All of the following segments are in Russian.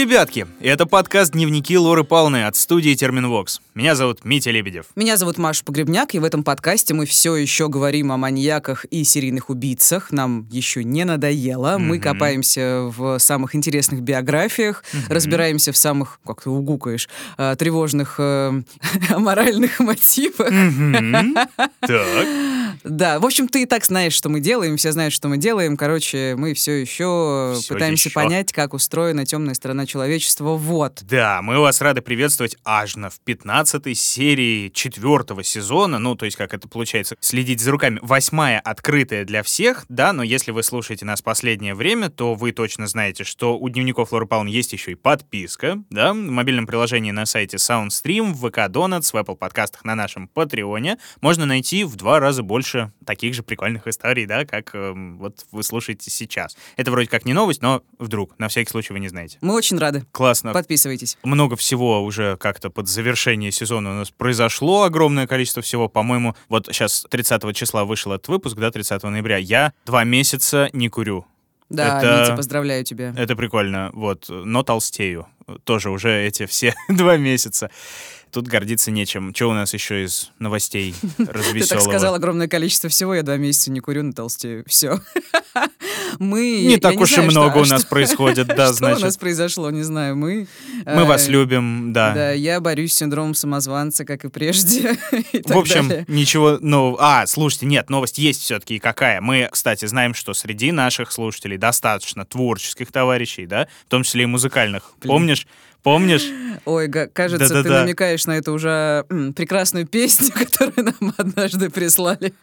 Ребятки! Это подкаст «Дневники Лоры Палны» от студии Терминвокс. Меня зовут Митя Лебедев. Меня зовут Маша Погребняк, и в этом подкасте мы все еще говорим о маньяках и серийных убийцах. Нам еще не надоело. Мы Мгм. копаемся в самых интересных биографиях, разбираемся в самых, как ты угукаешь, э, тревожных э, аморальных мотивах. Мгм. Так. Да, в общем, ты и так знаешь, что мы делаем, все знают, что мы делаем. Короче, мы все еще Всё пытаемся еще. понять, как устроена темная сторона человечества. Вот. Да, мы вас рады приветствовать аж на в 15 серии четвертого сезона. Ну, то есть, как это получается, следить за руками. Восьмая открытая для всех, да, но если вы слушаете нас последнее время, то вы точно знаете, что у дневников Лоры Палны есть еще и подписка, да, в мобильном приложении на сайте SoundStream, в ВК Donuts, в Apple подкастах на нашем Патреоне. Можно найти в два раза больше таких же прикольных историй, да, как эм, вот вы слушаете сейчас. Это вроде как не новость, но вдруг, на всякий случай вы не знаете. Мы очень рады. Классно. Подписывайтесь. Много всего уже как-то под завершение сезона у нас произошло, огромное количество всего. По-моему, вот сейчас 30 числа вышел этот выпуск, да, 30 ноября. Я два месяца не курю. Да, Это- Митя, поздравляю тебя. Это прикольно, вот. Но толстею. Тоже уже эти все два месяца. Тут гордиться нечем. Что у нас еще из новостей Ты так развеселого? сказал огромное количество всего, я два месяца не курю, на толстею. Все. Мы... Не так уж и много у нас происходит, да, Что у нас значит. произошло, не знаю. Мы... Мы э, вас любим, да. Да, я борюсь с синдромом самозванца, как и прежде. В общем, ничего нового. А, слушайте, нет, новость есть все-таки какая. Мы, кстати, знаем, что среди наших слушателей достаточно творческих товарищей, да, в том числе и музыкальных. Помнишь? Помнишь? Ой, кажется, ты Да-да-да. намекаешь на эту уже м, прекрасную песню, которую нам однажды прислали.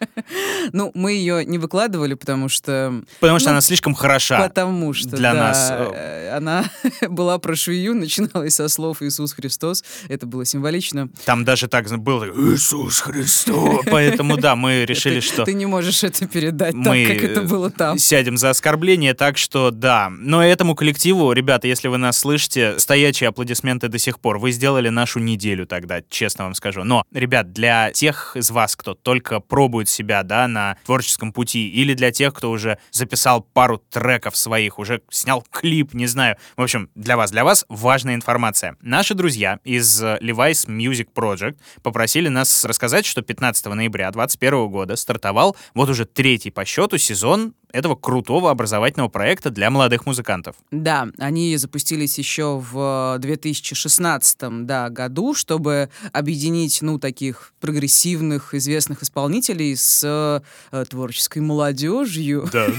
ну, мы ее не выкладывали, потому что... Потому что Ну, она слишком хороша. Потому что, для да, нас, э, э, она была про швею, начиналась со слов «Иисус Христос». Это было символично. Там даже так было Иисус Христос. Поэтому, да, мы решили, ты, что Ты не можешь это передать мы так, как это было там. сядем за оскорбление, так что да. Но этому коллективу, ребята, если вы нас слышите, аплодисменты до сих пор. Вы сделали нашу неделю тогда, честно вам скажу. Но, ребят, для тех из вас, кто только пробует себя, да, на творческом пути, или для тех, кто уже записал пару треков своих, уже снял клип, не знаю. В общем, для вас, для вас важная информация. Наши друзья из Levi's Music Project попросили нас рассказать, что 15 ноября 2021 года стартовал вот уже третий по счету сезон этого крутого образовательного проекта для молодых музыкантов. Да, они запустились еще в 2016 да, году, чтобы объединить, ну, таких прогрессивных, известных исполнителей с э, творческой молодежью. Да.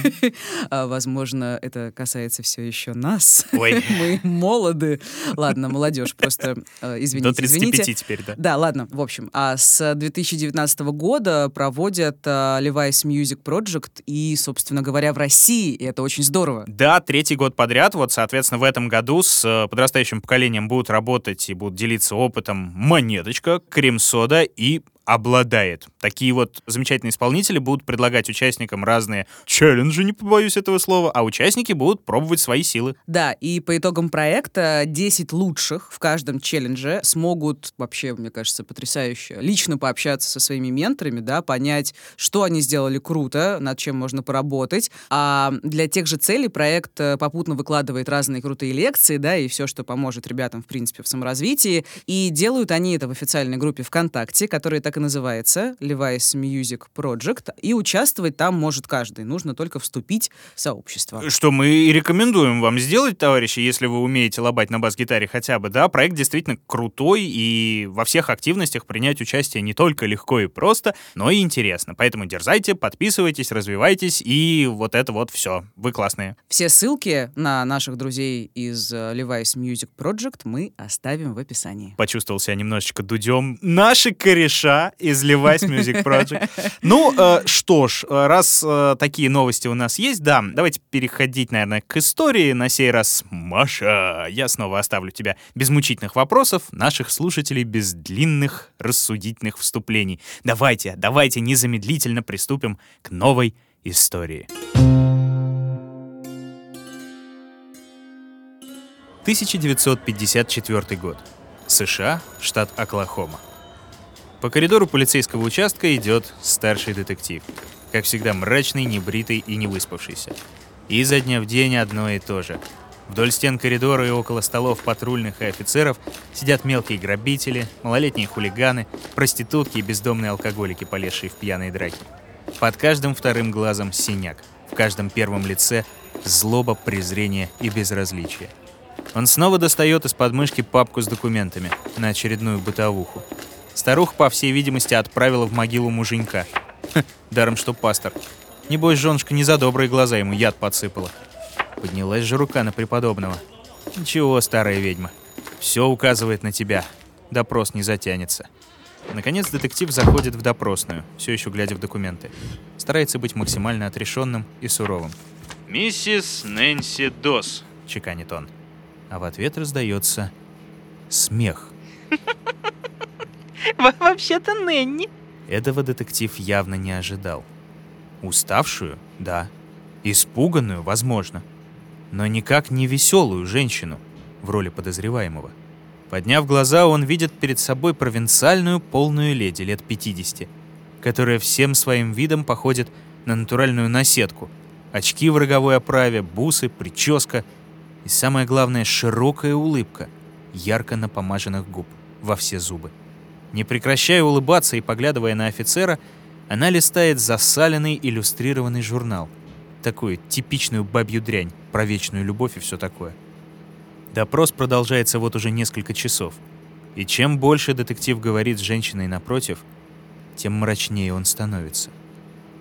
А, Возможно, это касается все еще нас. Ой. Мы молоды. Ладно, молодежь, просто э, извините, До 35 извините. теперь, да. Да, ладно, в общем, а с 2019 года проводят а, Levi's Music Project и, собственно говоря, в России, и это очень здорово. Да, третий год подряд. Вот, соответственно, в этом году с э, подрастающим поколением будут работать и будут делиться опытом Монеточка, Крем-сода и обладает. Такие вот замечательные исполнители будут предлагать участникам разные челленджи, не побоюсь этого слова, а участники будут пробовать свои силы. Да, и по итогам проекта 10 лучших в каждом челлендже смогут вообще, мне кажется, потрясающе лично пообщаться со своими менторами, да, понять, что они сделали круто, над чем можно поработать. А для тех же целей проект э, попутно выкладывает разные крутые лекции, да, и все, что поможет ребятам, в принципе, в саморазвитии. И делают они это в официальной группе ВКонтакте, которая так и называется Levi's Music Project. И участвовать там может каждый. Нужно только вступить в сообщество. Что мы и рекомендуем вам сделать, товарищи, если вы умеете лобать на бас-гитаре хотя бы, да, проект действительно крутой, и во всех активностях принять участие не только легко и просто, но и интересно. Поэтому дерзайте, подписывайтесь, развивайтесь, и вот это вот все. Вы классные. Все ссылки на наших друзей из э, Levi's Music Project мы оставим в описании. Почувствовал себя немножечко дудем. Наши кореша из Levi's Music Project. Ну, э, что ж, э, раз э, такие новости у нас есть, да, давайте переходить, наверное, к истории. На сей раз, Маша, я снова оставлю тебя без мучительных вопросов, наших слушателей без длинных рассудительных вступлений. Давайте, давайте незамедлительно приступим к новой истории. 1954 год. США, штат Оклахома. По коридору полицейского участка идет старший детектив. Как всегда, мрачный, небритый и не выспавшийся. И изо дня в день одно и то же. Вдоль стен коридора и около столов патрульных и офицеров сидят мелкие грабители, малолетние хулиганы, проститутки и бездомные алкоголики, полезшие в пьяные драки. Под каждым вторым глазом синяк, в каждом первом лице злоба, презрение и безразличие. Он снова достает из подмышки папку с документами на очередную бытовуху. Старуха, по всей видимости, отправила в могилу муженька. Ха, даром, что пастор. Небось, женушка не за добрые глаза ему яд подсыпала. Поднялась же рука на преподобного. Ничего, старая ведьма. Все указывает на тебя. Допрос не затянется. Наконец детектив заходит в допросную, все еще глядя в документы. Старается быть максимально отрешенным и суровым. «Миссис Нэнси Дос», — чеканит он. А в ответ раздается смех. Вообще-то Нэнни. Этого детектив явно не ожидал. Уставшую? Да. Испуганную? Возможно. Но никак не веселую женщину в роли подозреваемого. Подняв глаза, он видит перед собой провинциальную полную леди лет 50, которая всем своим видом походит на натуральную наседку. Очки в роговой оправе, бусы, прическа и, самое главное, широкая улыбка, ярко напомаженных губ во все зубы. Не прекращая улыбаться и поглядывая на офицера, она листает засаленный иллюстрированный журнал. Такую типичную бабью дрянь, про вечную любовь и все такое. Допрос продолжается вот уже несколько часов. И чем больше детектив говорит с женщиной напротив, тем мрачнее он становится.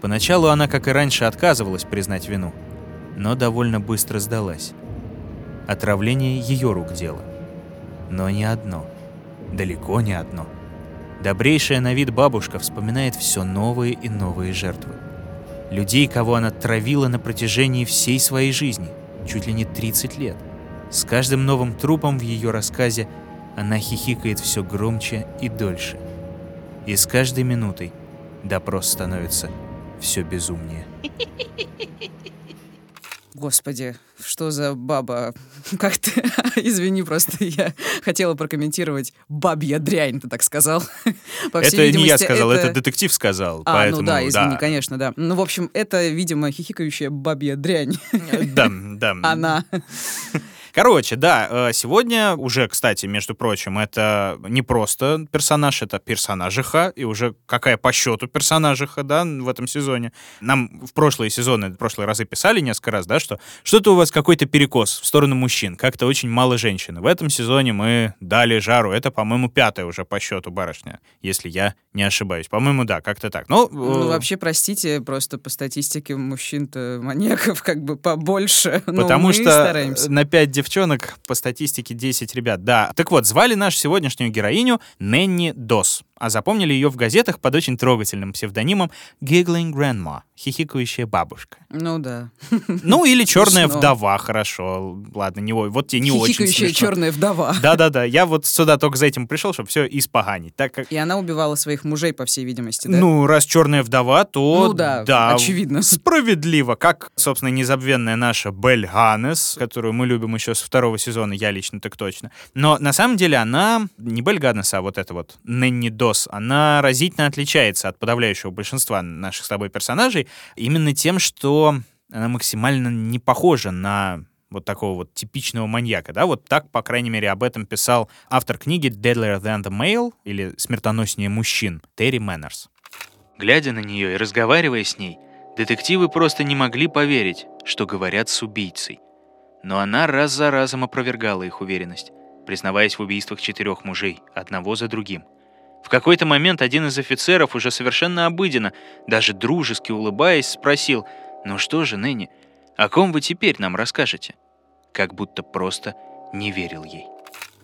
Поначалу она, как и раньше, отказывалась признать вину, но довольно быстро сдалась. Отравление ее рук дело. Но не одно. Далеко не одно. Добрейшая на вид бабушка вспоминает все новые и новые жертвы. Людей, кого она травила на протяжении всей своей жизни, чуть ли не 30 лет. С каждым новым трупом в ее рассказе она хихикает все громче и дольше. И с каждой минутой допрос становится все безумнее. Господи, что за баба? Как ты? Извини, просто я хотела прокомментировать бабья дрянь, ты так сказал. По это не я сказал, это... это детектив сказал. А, поэтому, ну да, извини, да. конечно, да. Ну, в общем, это, видимо, хихикающая бабья дрянь. Да, да. Она. Короче, да, э, сегодня уже, кстати, между прочим, это не просто персонаж, это персонажиха, и уже какая по счету персонажиха, да, в этом сезоне. Нам в прошлые сезоны, в прошлые разы писали несколько раз, да, что что-то у вас какой-то перекос в сторону мужчин, как-то очень мало женщин. В этом сезоне мы дали жару. Это, по-моему, пятая уже по счету барышня, если я не ошибаюсь. По-моему, да, как-то так. Ну, ну э... вообще, простите, просто по статистике мужчин-то маньяков как бы побольше. Потому что стараемся. на 5 девчонок девчонок, по статистике 10 ребят. Да. Так вот, звали нашу сегодняшнюю героиню Нэнни Дос а запомнили ее в газетах под очень трогательным псевдонимом Giggling Grandma, хихикающая бабушка. Ну да. Ну или черная вдова, хорошо. Ладно, не вот тебе не очень Хихикающая черная вдова. Да-да-да, я вот сюда только за этим пришел, чтобы все испоганить. Так как... И она убивала своих мужей, по всей видимости, да? Ну, раз черная вдова, то... Ну да, да очевидно. Справедливо, как, собственно, незабвенная наша Бель Ганнес, которую мы любим еще с второго сезона, я лично так точно. Но на самом деле она не Бель Ганнес, а вот это вот Нэнни До DOS, она разительно отличается от подавляющего большинства наших с тобой персонажей именно тем, что она максимально не похожа на вот такого вот типичного маньяка, да, вот так, по крайней мере, об этом писал автор книги Deadlier Than the Male, или «Смертоноснее мужчин» Терри Мэннерс. Глядя на нее и разговаривая с ней, детективы просто не могли поверить, что говорят с убийцей. Но она раз за разом опровергала их уверенность, признаваясь в убийствах четырех мужей, одного за другим — в какой-то момент один из офицеров уже совершенно обыденно, даже дружески улыбаясь, спросил, «Ну что же, Нэнни, о ком вы теперь нам расскажете?» Как будто просто не верил ей.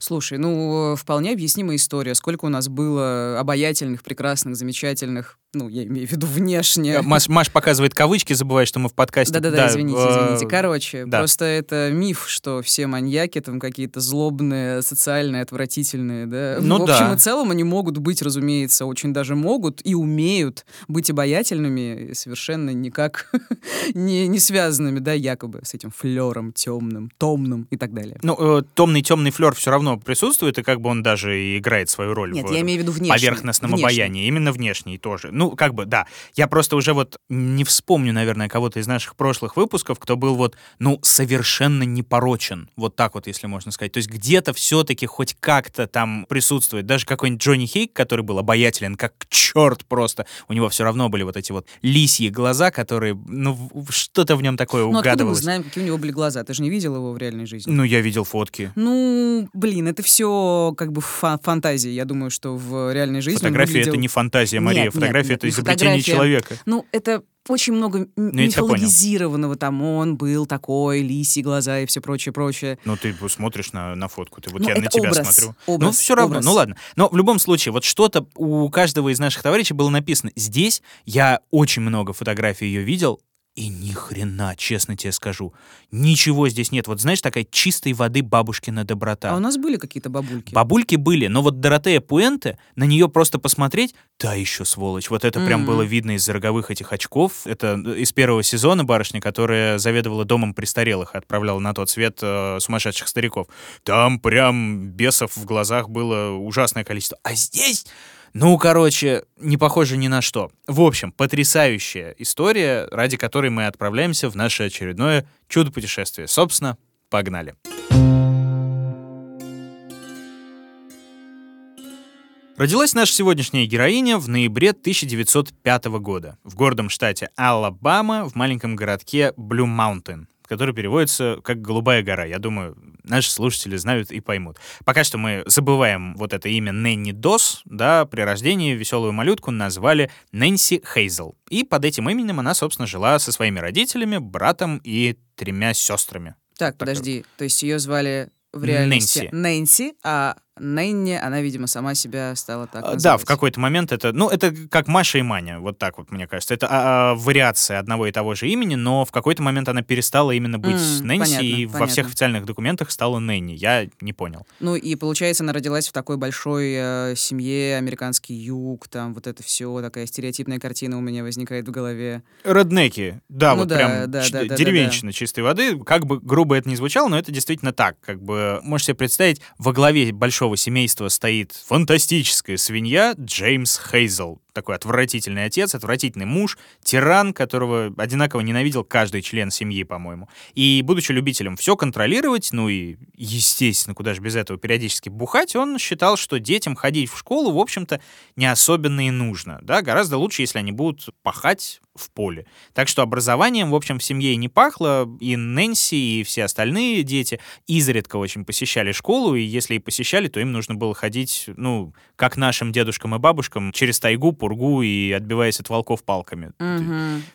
Слушай, ну, вполне объяснимая история. Сколько у нас было обаятельных, прекрасных, замечательных ну, я имею в виду внешне. Маш, Маш показывает кавычки, забывая, что мы в подкасте. Да-да-да, да, извините, извините. Короче, да. просто это миф, что все маньяки там какие-то злобные, социальные, отвратительные, да. Ну, в общем да. и целом они могут быть, разумеется, очень даже могут и умеют быть обаятельными, совершенно никак не, не связанными, да, якобы с этим флером темным, томным и так далее. Ну, э, томный темный флер все равно присутствует, и как бы он даже и играет свою роль Нет, в я имею в виду внешне. поверхностном внешне. обаянии, именно внешний тоже. Ну, Ну, как бы, да. Я просто уже вот не вспомню, наверное, кого-то из наших прошлых выпусков, кто был вот, ну, совершенно непорочен. Вот так вот, если можно сказать. То есть где-то все-таки хоть как-то там присутствует. Даже какой-нибудь Джонни Хейк, который был обаятелен, как черт просто. У него все равно были вот эти вот лисьи глаза, которые, ну, что-то в нем такое Ну, откуда мы угадывалось. знаем, какие у него были глаза? Ты же не видел его в реальной жизни? Ну, я видел фотки. Ну, блин, это все как бы фа- фантазии. Я думаю, что в реальной жизни Фотография выглядел- это не фантазия, Мария. Нет, Фотография это изобретение фотография. человека. Ну, это очень много Ну, мифологизированного. Там он был такой, лисьи глаза и все прочее, прочее. Ну, ты смотришь на, на фотку, ты вот Ну, я на тебя образ, смотрю. образ, ну, все равно, образ. ну ладно. Но в любом случае, вот что-то у каждого из наших товарищей было написано. Здесь я очень много фотографий ее видел, и ни хрена, честно тебе скажу. Ничего здесь нет. Вот знаешь, такая чистой воды бабушкина доброта. А у нас были какие-то бабульки. Бабульки были, но вот Доротея Пуэнте, на нее просто посмотреть, да еще сволочь. Вот это прям Мгм. было видно из роговых этих очков. Это из первого сезона барышня, которая заведовала домом престарелых и отправляла на тот свет э, сумасшедших стариков. Там прям бесов в глазах было ужасное количество. А здесь... Ну, короче, не похоже ни на что. В общем, потрясающая история, ради которой мы отправляемся в наше очередное чудо-путешествие. Собственно, погнали. Родилась наша сегодняшняя героиня в ноябре 1905 года в гордом штате Алабама в маленьком городке Blue Mountain, который переводится как «Голубая гора». Я думаю, наши слушатели знают и поймут. Пока что мы забываем вот это имя Нэнни Дос, да, при рождении веселую малютку назвали Нэнси Хейзел. И под этим именем она, собственно, жила со своими родителями, братом и тремя сестрами. Так, подожди. То есть ее звали в реальности Нэнси. Нэнси, а Нэнни, она, видимо, сама себя стала так А, Да, называть. в какой-то момент это, ну, это как Маша и Маня, вот так вот, мне кажется. Это а, а, вариация одного и того же имени, но в какой-то момент она перестала именно быть М, Нэнси, понятно, и во понятно. всех официальных документах стала Нэнни. Я не понял. Ну и получается, она родилась в такой большой э, семье, американский юг, там вот это все, такая стереотипная картина у меня возникает в голове. Реднеки, да, Ну вот да, прям да, да, да, да, деревенщина чистой воды. Как бы грубо это ни звучало, но это действительно так. Как бы, можете себе представить, во главе большого семейства стоит фантастическая свинья Джеймс Хейзел. Такой отвратительный отец, отвратительный муж, тиран, которого одинаково ненавидел каждый член семьи, по-моему. И, будучи любителем все контролировать, ну и, естественно, куда же без этого периодически бухать, он считал, что детям ходить в школу, в общем-то, не особенно и нужно. Да? Гораздо лучше, если они будут пахать в поле. Так что образованием, в общем, в семье и не пахло, и Нэнси, и все остальные дети изредка очень посещали школу, и если и посещали, то им нужно было ходить, ну, как нашим дедушкам и бабушкам, через тайгу, пургу и отбиваясь от волков палками.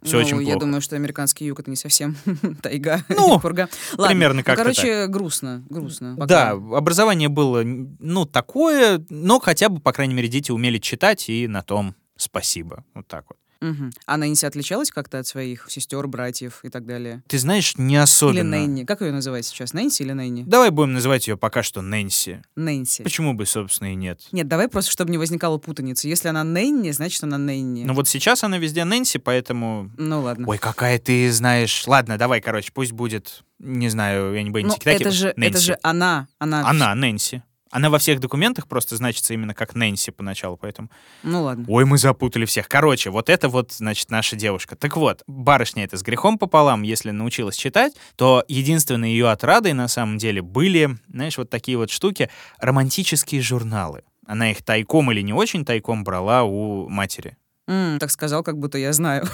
Всё ну, очень Я плохо. думаю, что американский юг это не совсем тайга, Ну, пурга. Ладно, примерно ну, как-то короче, грустно, грустно. пока. Да, образование было, ну, такое, но хотя бы, по крайней мере, дети умели читать, и на том спасибо. Вот так вот. Мгм. А Нэнси отличалась как-то от своих сестер, братьев и так далее? Ты знаешь, не особенно. Или Нэнни? Как ее называть сейчас? Нэнси или Нэнни? Давай будем называть ее пока что Нэнси. Нэнси. Почему бы, собственно, и нет? Нет, давай просто, чтобы не возникало путаницы. Если она Нэнни, значит, она Нэнни. Ну вот сейчас она везде Нэнси, поэтому... Ну ладно. Ой, какая ты знаешь... Ладно, давай, короче, пусть будет, не знаю, я не буду Ну, это же, это Нэнси. же она. Она. Она, Нэнси. Она во всех документах просто значится именно как Нэнси поначалу, поэтому... Ну ладно. Ой, мы запутали всех. Короче, вот это вот, значит, наша девушка. Так вот, барышня это с грехом пополам, если научилась читать, то единственной ее отрадой на самом деле были, знаешь, вот такие вот штуки, романтические журналы. Она их тайком или не очень тайком брала у матери. М, так сказал, как будто я знаю.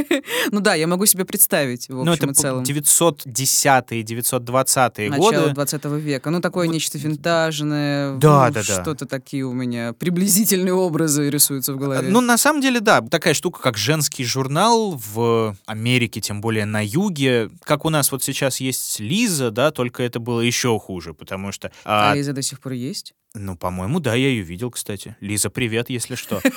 ну да, я могу себе представить, в ну, общем и целом. 910-е, 920-е Начало годы. 20 века. Ну, такое нечто винтажное. Да, ну, да, да. Что-то такие у меня приблизительные образы рисуются в голове. Ну, на самом деле, да, такая штука, как женский журнал в Америке, тем более на юге, как у нас вот сейчас есть Лиза, да, только это было еще хуже, потому что... а, а Лиза до сих пор есть? Ну, по-моему, да, я ее видел, кстати. Лиза, привет, если что.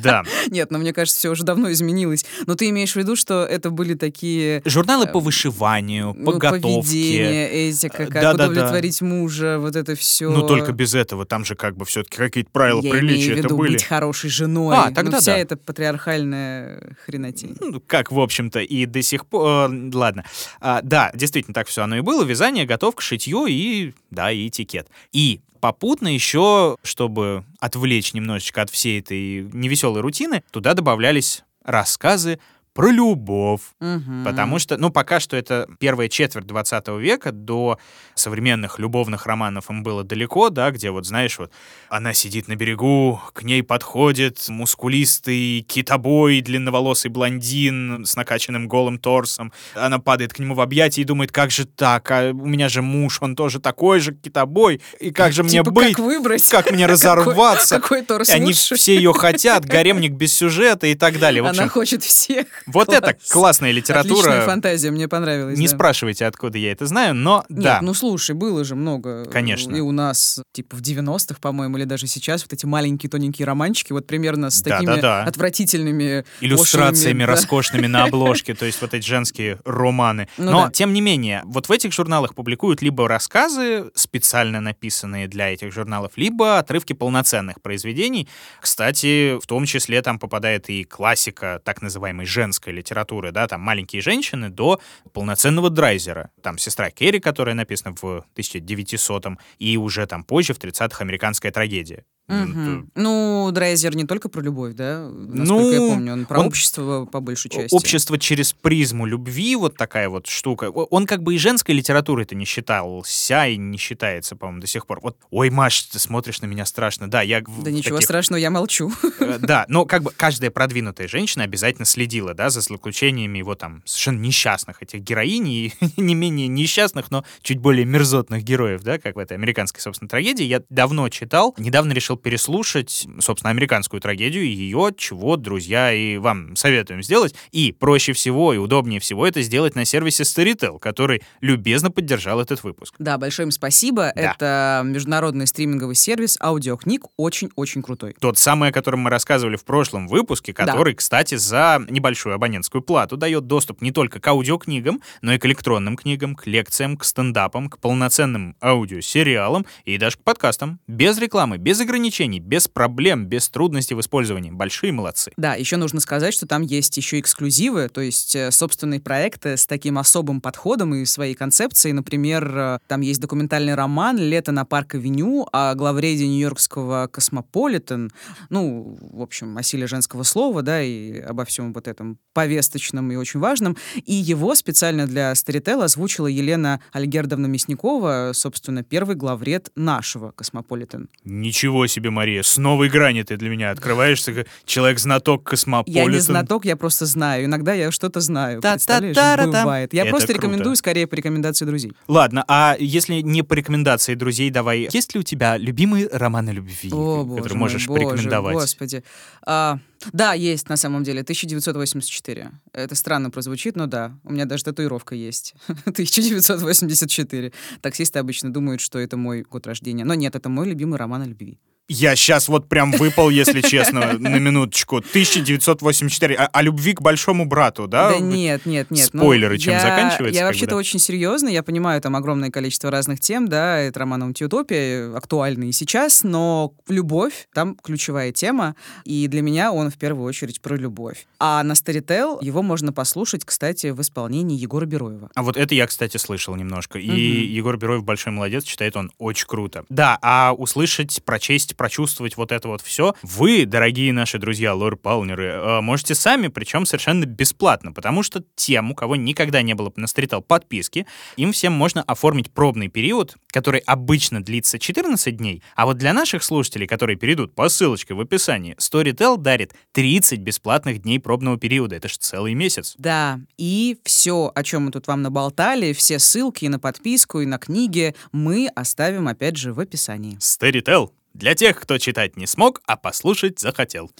Да. Нет, но мне кажется, все уже давно изменилось. Но ты имеешь в виду, что это были такие Журналы по вышиванию, по ну, готовке. поведение, этика, как Да-да-да. удовлетворить мужа, вот это все. Ну, только без этого. Там же как бы все-таки какие-то правила приличия это были. быть хорошей женой. А, Ну, тогда вся эта патриархальная хренотень. Ну, как, в общем-то, и до сих пор... э, Ладно. А, да, действительно, так все оно и было. Вязание, готовка, шитье и, да, и этикет. И попутно еще, чтобы отвлечь немножечко от всей этой невеселой рутины, туда добавлялись рассказы про любовь. Мгм. Потому что, ну, пока что это первая четверть 20 века, до современных любовных романов им было далеко, да, где вот, знаешь, вот она сидит на берегу, к ней подходит мускулистый китобой, длинноволосый блондин с накачанным голым торсом. Она падает к нему в объятия и думает, как же так, а у меня же муж, он тоже такой же китобой, и как же мне Типа, быть? Как выбрать? Как мне разорваться? Какой, какой торс Они лучше? все ее хотят, гаремник без сюжета и так далее. В Она общем, хочет всех. Вот Класс. это классная литература. Отличная фантазия, мне понравилась. Не да. спрашивайте, откуда я это знаю, но Нет, да. ну слушай, было же много. э, Конечно. И у нас, типа, в 90-х, по-моему, или даже сейчас, вот эти маленькие тоненькие романчики, вот примерно с такими отвратительными иллюстрациями роскошными на обложке, то есть вот эти женские романы. Ну Но, тем не менее, вот в этих журналах публикуют либо рассказы, специально написанные для этих журналов, либо отрывки полноценных произведений. Кстати, в том числе там попадает и классика так называемой женской литературы, да, там «Маленькие женщины» до полноценного Драйзера. Там «Сестра Керри», которая написана в 1900-м, и уже там позже, в 30-х, «Американская трагедия». Мгм. Ну, Драйзер не только про любовь, да? Насколько Ну, я помню, он про он- общество по большей части. Общество через призму любви, вот такая вот штука. Он как бы и женской литературой это не считался и не считается, по-моему, до сих пор. Вот, ой, Маш, ты смотришь на меня страшно. Да, я... Да ничего таких- страшного, я молчу. Э, Да, но как бы каждая продвинутая женщина обязательно следила, да, за злоключениями его там совершенно несчастных этих героинь и не менее несчастных, но чуть более мерзотных героев, да, как в этой американской, собственно, трагедии. Я давно читал, недавно решил переслушать, собственно, американскую трагедию, и ее, чего, друзья, и вам советуем сделать. И проще всего и удобнее всего это сделать на сервисе Storytel, который любезно поддержал этот выпуск. Да, большое им спасибо. Да. Это международный стриминговый сервис аудиокниг, очень-очень крутой. Тот самый, о котором мы рассказывали в прошлом выпуске, Да. который, кстати, за небольшую абонентскую плату дает доступ не только к аудиокнигам, но и к электронным книгам, к лекциям, к стендапам, к полноценным аудиосериалам и даже к подкастам. Без рекламы, без ограничений, без проблем, без трудностей в использовании. Большие молодцы. Да, еще нужно сказать, что там есть еще эксклюзивы, то есть э, собственные проекты с таким особым подходом и своей концепцией. Например, э, там есть документальный роман «Лето на парк-авеню» о главреде нью-йоркского «Космополитен». Ну, в общем, о силе женского слова, да, и обо всем вот этом повесточном и очень важном. И его специально для Storytel озвучила Елена Альгердовна Мясникова, собственно, первый главред нашего «Космополитен». Ничего себе, Мария, с новой грани ты для меня открываешься, как человек-знаток космополитен. Я не знаток, я просто знаю. Иногда я что-то знаю. Представляешь, Та-та-та-ра-там. бывает. Я Это просто круто. рекомендую скорее по рекомендации друзей. Ладно, а если не по рекомендации друзей, давай. Есть ли у тебя любимый роман о любви, О, который боже можешь мой, боже, порекомендовать? господи. А, да, есть на самом деле. 1984. Это странно прозвучит, но да. У меня даже татуировка есть. 1984. Таксисты обычно думают, что это мой год рождения. Но нет, это мой любимый роман о любви. Я сейчас вот прям выпал, если честно, на минуточку. 1984. О, о любви к большому брату, да? Да нет, нет, нет. ну, спойлеры, чем я- заканчивается, Я вообще-то очень серьезно, я понимаю, там огромное количество разных тем, да, это роман «Антиутопия», актуальный и сейчас, но любовь, там ключевая тема, и для меня он в первую очередь про любовь. А на Storytel его можно послушать, кстати, в исполнении Егора Бероева. А вот это я, кстати, слышал немножко. И Мгм. Егор Бероев большой молодец, читает он очень круто. Да, а услышать, прочесть, прочувствовать вот это вот все, вы, дорогие наши друзья, лор-палнеры, э, можете сами, причем совершенно бесплатно, потому что тем, у кого никогда не было на Storytel подписки, им всем можно оформить пробный период, который обычно длится 14 дней, а вот для наших слушателей, которые перейдут по ссылочке в описании, Storytel дарит 30 бесплатных дней пробного периода. Это же целый месяц. Да, и все, о чем мы тут вам наболтали, все ссылки и на подписку, и на книги мы оставим опять же в описании. Storytel. Для тех, кто читать не смог, а послушать захотел.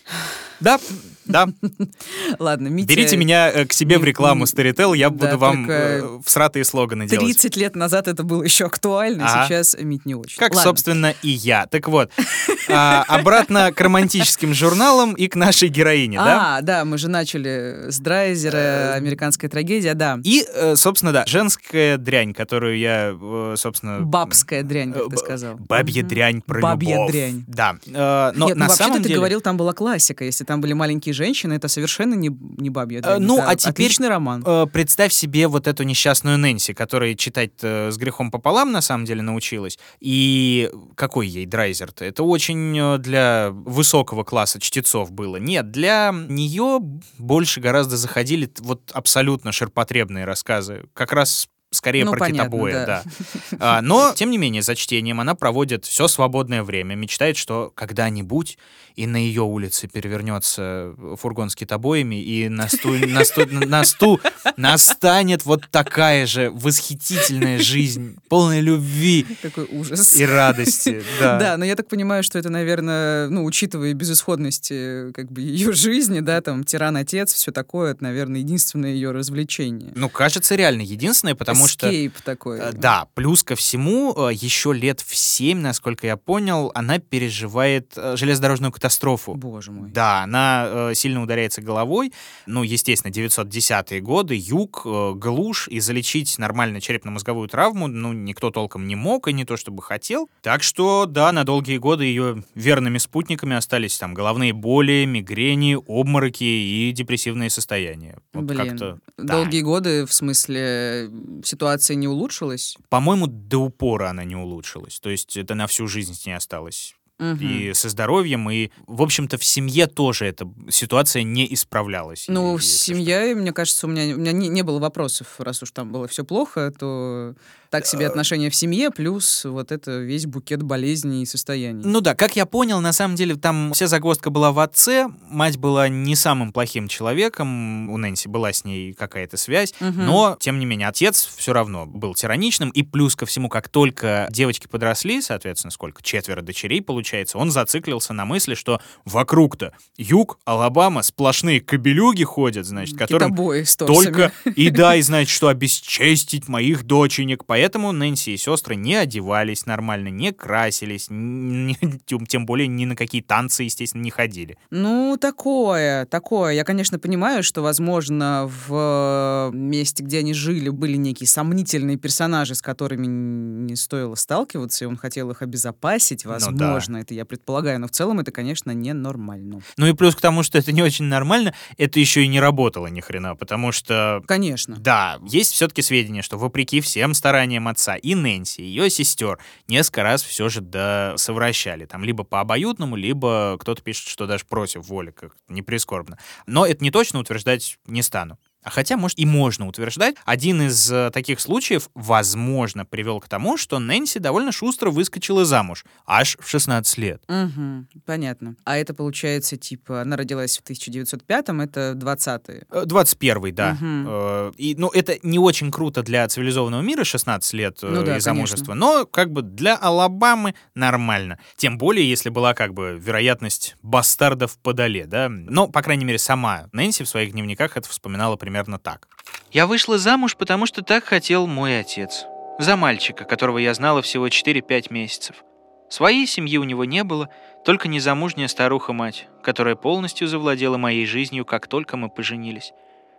Да, да. Ладно, Митя... Берите меня э, к себе в рекламу Storytel, я буду вам э, всратые слоганы делать. 30 лет назад это было еще актуально, сейчас Мить не очень. Как, собственно, и я. Так вот, а, обратно к романтическим журналам и к нашей героине, да? А, да, мы же начали с Драйзера, американская трагедия, да. И, э, собственно, да, женская дрянь, которую я, э, собственно... Бабская дрянь, как э, ты сказал. Бабья дрянь про любовь. Дрянь. Да. Э, но Нет, на ну вообще-то самом ты деле... говорил, там была классика. Если там были маленькие женщины, это совершенно не, не бабья Э, дрянь. ну, Это а теперь, Отличный роман. Э, представь себе вот эту несчастную Нэнси, которая читать э, с грехом пополам на самом деле научилась. И какой ей драйзер-то? Это очень э, для высокого класса чтецов было. Нет, для нее больше гораздо заходили вот абсолютно ширпотребные рассказы. Как раз скорее Ну, про понятно, китобоя, да. да. А, но, тем не менее, за чтением она проводит все свободное время, мечтает, что когда-нибудь и на ее улице перевернется фургон с китобоями, и на сту, на сту- на сту настанет вот такая же восхитительная жизнь, полная любви Какой ужас. и радости. Да. Да, но я так понимаю, что это, наверное, ну, учитывая безысходность как бы ее жизни, да, там, тиран-отец, все такое, это, наверное, единственное ее развлечение. Ну, кажется, реально единственное, потому что... Эскейп такой. Э, Да, плюс ко всему, э, еще лет в семь, насколько я понял, она переживает э, железнодорожную катастрофу. Боже мой. Да, она сильно ударяется головой. Ну, естественно, 910-е годы, юг, глушь, и залечить нормально черепно-мозговую травму, ну, никто толком не мог, и не то чтобы хотел. Так что, да, на долгие годы ее верными спутниками остались там головные боли, мигрени, обмороки и депрессивные состояния. Вот Блин, как-то, да. долгие годы, в смысле, ситуация не улучшилась? По-моему, до упора она не улучшилась. То есть это на всю жизнь с ней осталось. Мгм. И со здоровьем, и, в общем-то, в семье тоже эта ситуация не исправлялась. Ну, что. семья, мне кажется, у меня, у меня не, не было вопросов, раз уж там было все плохо, то так себе Э, отношения в семье, плюс вот это весь букет болезней и состояний. Ну да, как я понял, на самом деле там вся загвоздка была в отце. Мать была не самым плохим человеком, у Нэнси была с ней какая-то связь, Мгм. но, тем не менее, отец все равно был тираничным, и плюс ко всему, как только девочки подросли, соответственно, сколько, четверо дочерей получается, он зациклился на мысли, что вокруг-то юг, Алабама, сплошные кобелюги ходят, значит, которым только и да, и знать, что обесчестить моих доченек. Поэтому Нэнси и сестры не одевались нормально, не красились, н- тем более ни на какие танцы, естественно, не ходили. Ну, такое, такое. Я, конечно, понимаю, что, возможно, в э, месте, где они жили, были некие сомнительные персонажи, с которыми не стоило сталкиваться, и он хотел их обезопасить, Ну да. возможно, это я предполагаю, но в целом это, конечно, ненормально. Ну и плюс к тому, что это не очень нормально, это еще и не работало ни хрена, потому что Конечно. Да, есть все-таки сведения, что вопреки всем стараниям отца и Нэнси, ее сестер, несколько раз все же да совращали. Там либо по обоюдному, либо кто-то пишет, что даже против воли, как не прискорбно. Но это не точно утверждать не стану. А хотя, может, и можно утверждать. Один из э, таких случаев, возможно, привел к тому, что Нэнси довольно шустро выскочила замуж, аж в 16 лет. Мгм, понятно. А это получается, типа, она родилась в 1905-м, это 20-е. Э, 21 да. Э, И, ну, это не очень круто для цивилизованного мира, 16 лет э, Ну да, и замужество, но как бы для Алабамы нормально. Тем более, если была как бы вероятность бастардов подоле, да. Но, по крайней мере, сама Нэнси в своих дневниках это вспоминала примерно так. «Я вышла замуж, потому что так хотел мой отец. За мальчика, которого я знала всего 4-5 месяцев. Своей семьи у него не было, только незамужняя старуха-мать, которая полностью завладела моей жизнью, как только мы поженились.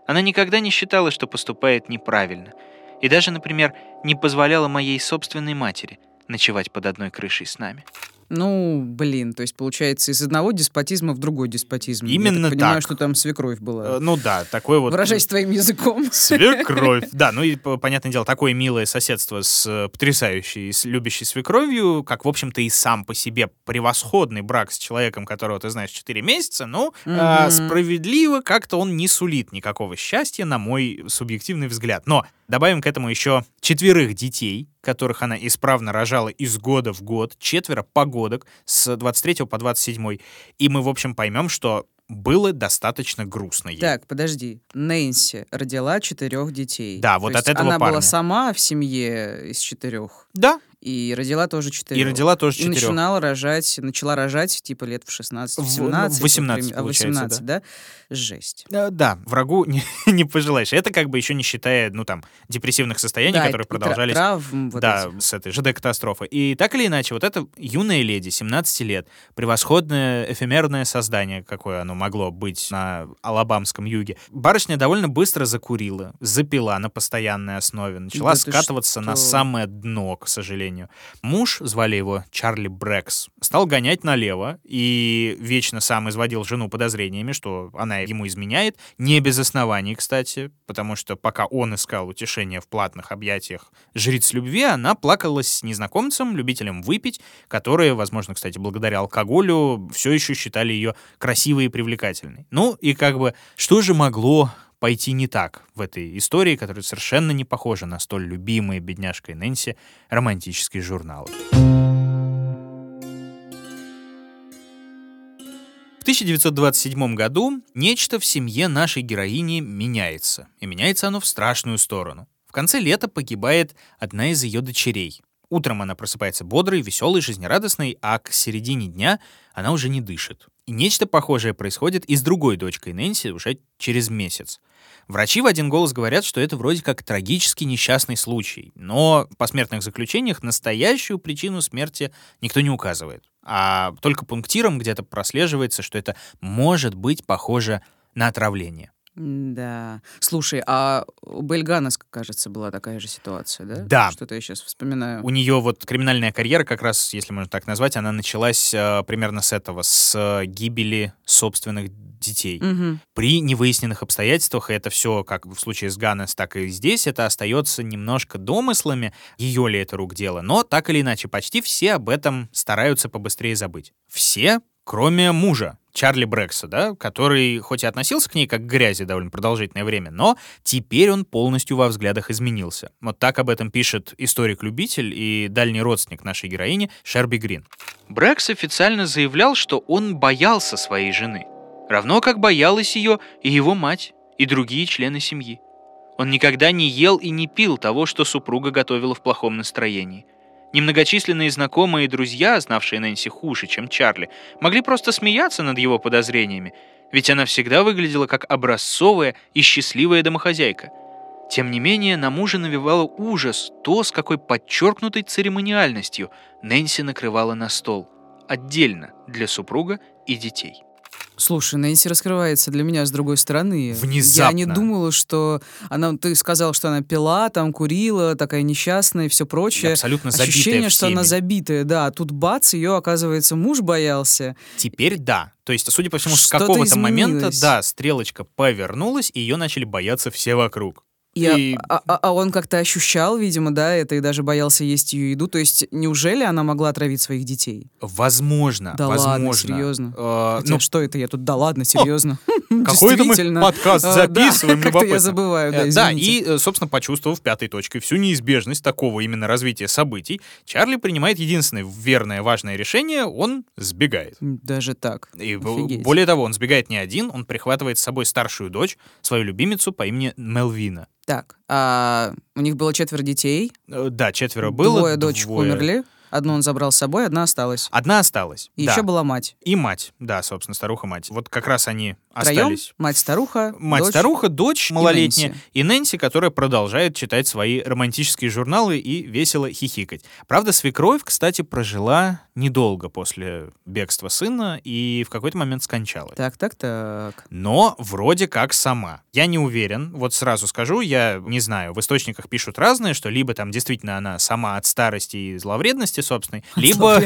Она никогда не считала, что поступает неправильно. И даже, например, не позволяла моей собственной матери ночевать под одной крышей с нами. Ну, блин, то есть, получается, из одного деспотизма в другой деспотизм. Я Именно так. понимаю, так. что там свекровь была. Э, Ну да, такой вот... Выражаясь твоим языком. Свекровь. Да, ну и, понятное дело, такое милое соседство с э, потрясающей, с любящей свекровью, как, в общем-то, и сам по себе превосходный брак с человеком, которого ты знаешь 4 месяца, ну, э, справедливо как-то он не сулит никакого счастья, на мой субъективный взгляд. Но добавим к этому еще четверых детей, которых она исправно рожала из года в год, четверо погодок с 23 по 27, и мы, в общем, поймем, что было достаточно грустно ей. Так, подожди. Нэнси родила четырех детей. Да, То вот есть от этого Она парня. была сама в семье из четырех. Да, И родила тоже четырех. и родила тоже И четырех. начинала рожать, начала рожать типа лет в 16, в В- 17. в 18 вот, прим- а, получается, 18, да? Жесть. Э, Да, врагу не, не пожелаешь. Это как бы еще не считая, ну там, депрессивных состояний, Да, и- которые и продолжались. травм вот да, этих. с этой ЖД-катастрофы. И так или иначе, вот эта юная леди, 17 лет, превосходное эфемерное создание, какое оно могло быть на алабамском юге. Барышня довольно быстро закурила, запила на постоянной основе, начала Да ты скатываться на самое дно, к сожалению. Муж, звали его Чарли Брэкс, стал гонять налево и вечно сам изводил жену подозрениями, что она ему изменяет. Не без оснований, кстати, потому что пока он искал утешение в платных объятиях жриц любви, она плакалась с незнакомцем, любителем выпить, которые, возможно, кстати, благодаря алкоголю, все еще считали ее красивой и привлекательной. Ну и как бы, что же могло пойти не так в этой истории, которая совершенно не похожа на столь любимые бедняжкой Нэнси романтические журналы. В 1927 году нечто в семье нашей героини меняется. И меняется оно в страшную сторону. В конце лета погибает одна из ее дочерей. Утром она просыпается бодрой, веселой, жизнерадостной, а к середине дня она уже не дышит. И нечто похожее происходит и с другой дочкой Нэнси уже через месяц. Врачи в один голос говорят, что это вроде как трагический несчастный случай, но в посмертных заключениях настоящую причину смерти никто не указывает. А только пунктиром где-то прослеживается, что это может быть похоже на отравление. Да. Слушай, а у Бельгана, кажется, была такая же ситуация, да? Да. Что-то я сейчас вспоминаю. У нее вот криминальная карьера, как раз, если можно так назвать, она началась э, примерно с этого, с э, гибели собственных детей. Мгм. При невыясненных обстоятельствах, и это все, как в случае с Ганнес, так и здесь, это остается немножко домыслами, ее ли это рук дело. Но так или иначе, почти все об этом стараются побыстрее забыть. Все, кроме мужа, Чарли Брекса, да, который хоть и относился к ней как к грязи довольно продолжительное время, но теперь он полностью во взглядах изменился. Вот так об этом пишет историк-любитель и дальний родственник нашей героини Шерби Грин. Брекс официально заявлял, что он боялся своей жены, равно как боялась ее и его мать, и другие члены семьи. Он никогда не ел и не пил того, что супруга готовила в плохом настроении. Немногочисленные знакомые и друзья, знавшие Нэнси хуже, чем Чарли, могли просто смеяться над его подозрениями, ведь она всегда выглядела как образцовая и счастливая домохозяйка. Тем не менее, на мужа навевало ужас то, с какой подчеркнутой церемониальностью Нэнси накрывала на стол, отдельно для супруга и детей. Слушай, Нэнси раскрывается для меня с другой стороны. Я Внезапно. не думала, что она... Ты сказал, что она пила, там курила, такая несчастная и все прочее. Абсолютно забитая Ощущение, что она забитая, да. А тут бац, ее, оказывается, муж боялся. Теперь да. То есть, судя по всему, с какого-то момента, да, стрелочка повернулась, и ее начали бояться все вокруг. И, И- а, а- а он как-то ощущал, видимо, да, это и даже боялся есть ее еду. То есть, неужели она могла отравить своих детей? Возможно, Да ладно, возможно. серьезно? Э, Хотя ну, что это я тут? Да ладно, серьезно. какой-то мы подкаст А, записываем, Как-то я забываю, да, Э, Да, и, э, собственно, почувствовав пятой точкой всю неизбежность такого именно развития событий, Чарли принимает единственное верное важное решение, он сбегает. Даже так. И более того, он сбегает не один, он прихватывает с собой старшую дочь, свою любимицу по имени Мелвина. Так, а у них было четверо детей. Э, Да, четверо было. Двое дочек двое. умерли. Одну он забрал с собой, одна осталась. Одна осталась. И да. еще была мать. И мать, да, собственно, старуха-мать. Вот как раз они Втроем остались. мать-старуха, дочь. Мать-старуха, дочь малолетняя Нэнси. и Нэнси, которая продолжает читать свои романтические журналы и весело хихикать. Правда, свекровь, кстати, прожила недолго после бегства сына и в какой-то момент скончалась. Так, так, так. Но вроде как сама. Я не уверен, вот сразу скажу, я не знаю, в источниках пишут разное, что либо там действительно она сама от старости и зловредности собственной, либо...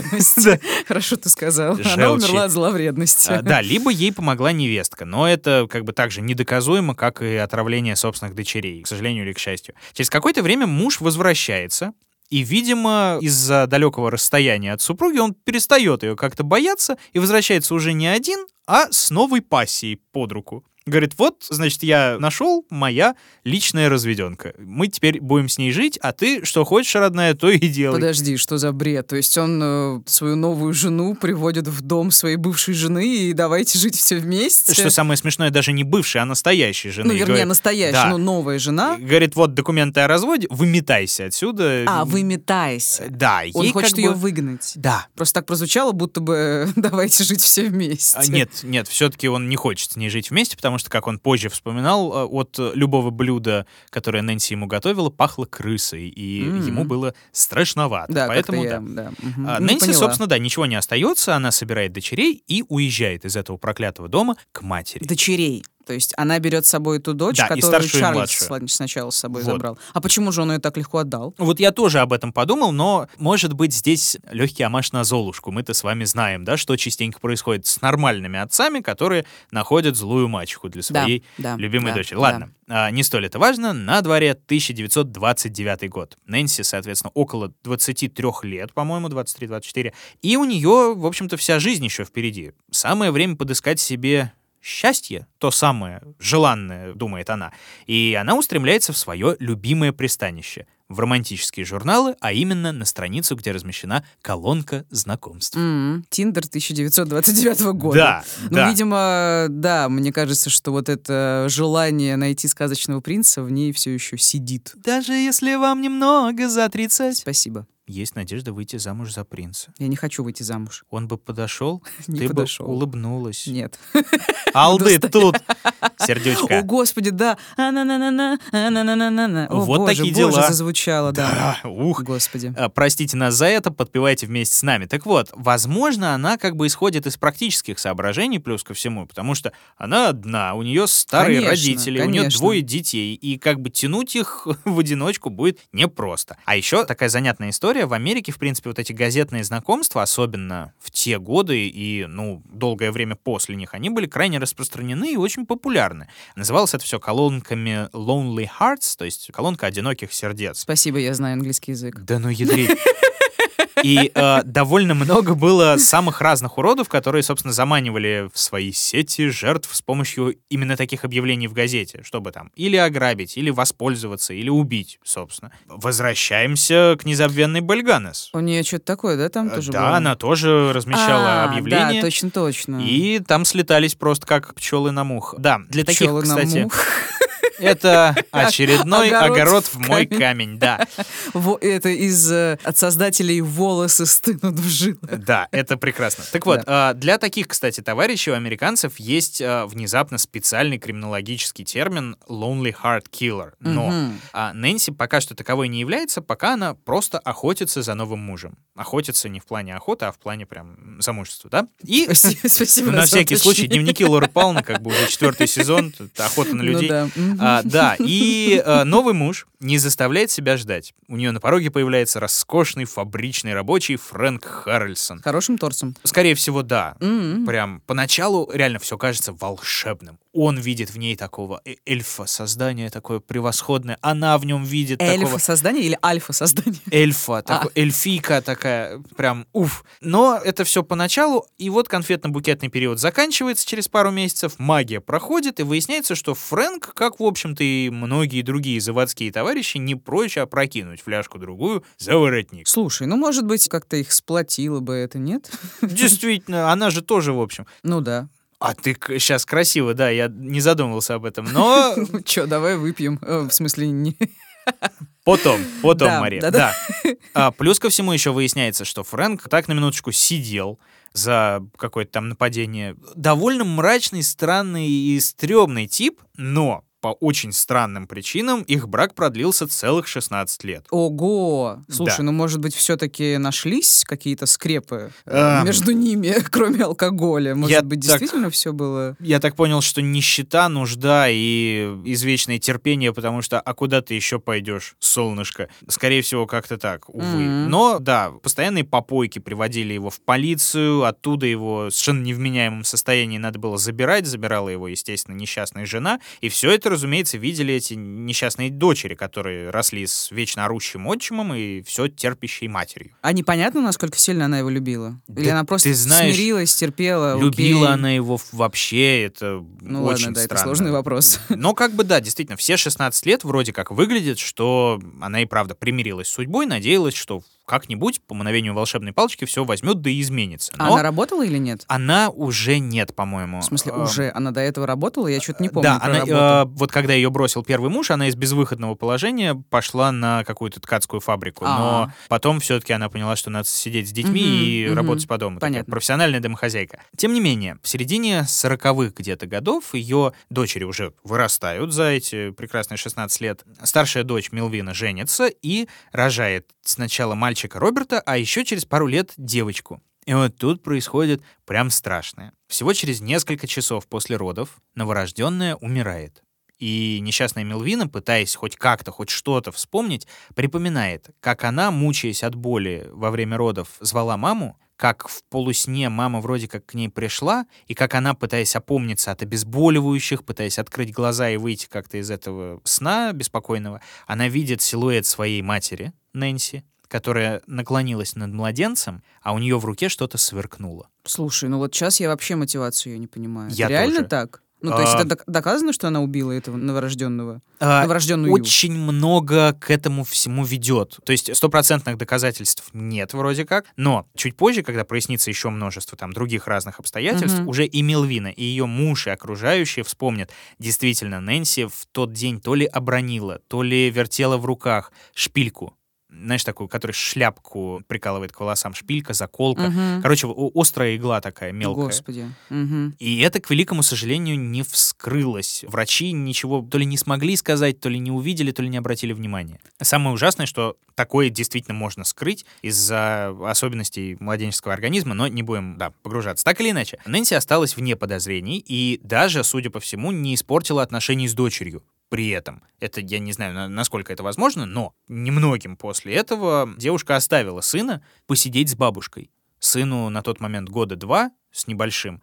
Хорошо ты сказал. Она умерла от зловредности. А, Да, либо ей помогла невестка, но это как бы так же недоказуемо, как и отравление собственных дочерей, к сожалению или к счастью. Через какое-то время муж возвращается, и, видимо, из-за далекого расстояния от супруги он перестает ее как-то бояться и возвращается уже не один, а с новой пассией под руку. Говорит, вот, значит, я нашел моя личная разведенка. Мы теперь будем с ней жить, а ты что хочешь, родная, то и делай. Подожди, что за бред? То есть он э, свою новую жену приводит в дом своей бывшей жены и давайте жить все вместе? Что самое смешное, даже не бывшая, а настоящая жена. Ну, вернее, говорит, настоящая, да. ну, новая жена. Говорит, вот документы о разводе, выметайся отсюда. А, выметайся. Да, Он хочет ее бы- выгнать. Да. Просто так прозвучало, будто бы давайте жить все вместе. А, Нет, нет, все-таки он не хочет с ней жить вместе, потому потому что, как он позже вспоминал, э, от любого блюда, которое Нэнси ему готовила, пахло крысой, и М. ему было страшновато. Да, Поэтому, да. я, да. мгм. А, Нэнси, поняла. собственно, да, ничего не остается, она собирает дочерей и уезжает из этого проклятого дома к матери. Дочерей. То есть она берет с собой ту дочь, Да, которую Чарльз сначала с собой Вот. забрал. А почему же он ее так легко отдал? Вот я тоже об этом подумал, но, может быть, здесь легкий амаш на Золушку. Мы-то с вами знаем, да, что частенько происходит с нормальными отцами, которые находят злую мачеху для своей да, любимой да, дочери. Ладно, а, не столь это важно. На дворе 1929 год. Нэнси, соответственно, около 23 лет, по-моему, 23-24. И у нее, в общем-то, вся жизнь еще впереди. Самое время подыскать себе счастье, то самое желанное, думает она. И она устремляется в свое любимое пристанище в романтические журналы, а именно на страницу, где размещена колонка знакомств. Тиндер 1929 года. Да, Ну, да. видимо, да, мне кажется, что вот это желание найти сказочного принца в ней все еще сидит. Даже если вам немного за 30, Спасибо. Есть надежда выйти замуж за принца. Я не хочу выйти замуж. Он бы подошел, Не ты подошел. бы улыбнулась. Нет. Алды тут, О, сердючка. господи, да. О, Вот боже, такие боже, дела. зазвучало, да. Ух. Господи. А, Простите нас за это, подпевайте вместе с нами. Так вот, возможно, она как бы исходит из практических соображений плюс ко всему, потому что она одна, у нее старые родители, у нее двое детей, и как бы тянуть их в одиночку будет непросто. А еще такая занятная история. В Америке, в принципе, вот эти газетные знакомства, особенно в те годы и, ну, долгое время после них, они были крайне распространены и очень популярны. Называлось это все колонками Lonely Hearts, то есть колонка одиноких сердец. Спасибо, я знаю английский язык. Да ну ядрить. И э, довольно много было самых разных уродов, которые, собственно, заманивали в свои сети жертв с помощью именно таких объявлений в газете, чтобы там или ограбить, или воспользоваться, или убить, собственно. Возвращаемся к незабвенной Бельганес. У нее что-то такое, да, там Э, тоже да, было? она тоже размещала А, объявления. Да, точно, точно. И там слетались просто как пчелы на мух. Да, для таких, Пчелы на кстати, мух. это очередной Огород в мой камень. да. Это из э, от создателей волосы стынут в жилах. Да, это прекрасно. Так вот, а, для таких, кстати, товарищей у американцев есть а, внезапно специальный криминологический термин lonely heart killer. Но а, Нэнси пока что таковой не является, пока она просто охотится за новым мужем. Охотится не в плане охоты, а в плане прям замужества, да? И на всякий случай дневники Лоры Пауны, как бы уже четвертый сезон, охота на Ну людей. да. А, да, и э, новый муж не заставляет себя ждать. У нее на пороге появляется роскошный фабричный рабочий Фрэнк Харрельсон. Хорошим торсом. Скорее всего, да. М-м. Прям поначалу реально все кажется волшебным. Он видит в ней такого э- эльфа, создание такое превосходное. Она в нем видит такого Эльфа создание или альфа создание? эльфа, А. такой, эльфийка такая, прям уф. Но это все поначалу, и вот конфетно-букетный период заканчивается через пару месяцев, магия проходит, и выясняется, что Фрэнк, как, в общем-то, и многие другие заводские товарищи, не прочь опрокинуть фляжку-другую за воротник. Слушай, ну, может быть, как-то их сплотило бы это, нет? Действительно, она же тоже, в общем. Ну да. А ты сейчас красиво, да, я не задумывался об этом, но Че, давай выпьем. Э, В смысле, не... Потом, потом, Да, Мария. да, Да. да. А, плюс ко всему еще выясняется, что Фрэнк так на минуточку сидел за какое-то там нападение. Довольно мрачный, странный и стрёмный тип, но по очень странным причинам их брак продлился целых 16 лет. Ого! Слушай, Да. ну, может быть, все-таки нашлись какие-то скрепы э, Эм. между ними, кроме алкоголя? Может Я быть, так- действительно все было... Я так понял, что нищета, нужда и извечное терпение, потому что а куда ты еще пойдешь, солнышко? Скорее всего, как-то так, увы. Мгм. Но да, постоянные попойки приводили его в полицию, оттуда его в совершенно невменяемом состоянии надо было забирать, забирала его, естественно, несчастная жена, и все это, разумеется, видели эти несчастные дочери, которые росли с вечно орущим отчимом и все терпящей матерью. А непонятно, насколько сильно она его любила? Или Да она просто знаешь, смирилась, терпела? Любила окей? она его вообще, это Ну очень ладно, да, это странно. сложный вопрос. Но как бы да, действительно, все 16 лет вроде как выглядит, что она и правда примирилась с судьбой, надеялась, что как-нибудь по мановению волшебной палочки все возьмет да и изменится. А Но она работала или нет? она уже нет, по-моему. В смысле, Э, уже? Она до этого работала? Я что-то не помню Да, она, э, вот когда ее бросил первый муж, она из безвыходного положения пошла на какую-то ткацкую фабрику. Но А. потом все-таки она поняла, что надо сидеть с детьми Мгм, и мгм. работать по дому. Такая Понятно. профессиональная домохозяйка. Тем не менее, в середине 40-х где-то годов ее дочери уже вырастают за эти прекрасные 16 лет. Старшая дочь Мелвина женится и рожает сначала мальчика Роберта, а еще через пару лет девочку. И вот тут происходит прям страшное. Всего через несколько часов после родов новорожденная умирает. И несчастная Мелвина, пытаясь хоть как-то, хоть что-то вспомнить, припоминает, как она, мучаясь от боли во время родов, звала маму, как в полусне мама вроде как к ней пришла, и как она, пытаясь опомниться от обезболивающих, пытаясь открыть глаза и выйти как-то из этого сна беспокойного, она видит силуэт своей матери, Нэнси, которая наклонилась над младенцем, а у нее в руке что-то сверкнуло. Слушай, ну вот сейчас я вообще мотивацию ее не понимаю. Я Это реально тоже. так? Ну, то есть А. это док- доказано, что она убила этого новорожденного? А, Новорожденную. Очень много к этому всему ведет. То есть стопроцентных доказательств нет вроде как, но чуть позже, когда прояснится еще множество там других разных обстоятельств, Мгм. уже и Мелвина, и ее муж, и окружающие вспомнят, действительно, Нэнси в тот день то ли обронила, то ли вертела в руках шпильку. Знаешь, такую, которая шляпку прикалывает к волосам. Шпилька, заколка. Мгм. Короче, острая игла такая, мелкая. Господи. Мгм. И это, к великому сожалению, не вскрылось. Врачи ничего то ли не смогли сказать, то ли не увидели, то ли не обратили внимания. Самое ужасное, что такое действительно можно скрыть из-за особенностей младенческого организма, но не будем, да, погружаться. Так или иначе, Нэнси осталась вне подозрений и даже, судя по всему, не испортила отношений с дочерью. При этом, это я не знаю, на- насколько это возможно, но немногим после этого девушка оставила сына посидеть с бабушкой. Сыну на тот момент года два с небольшим.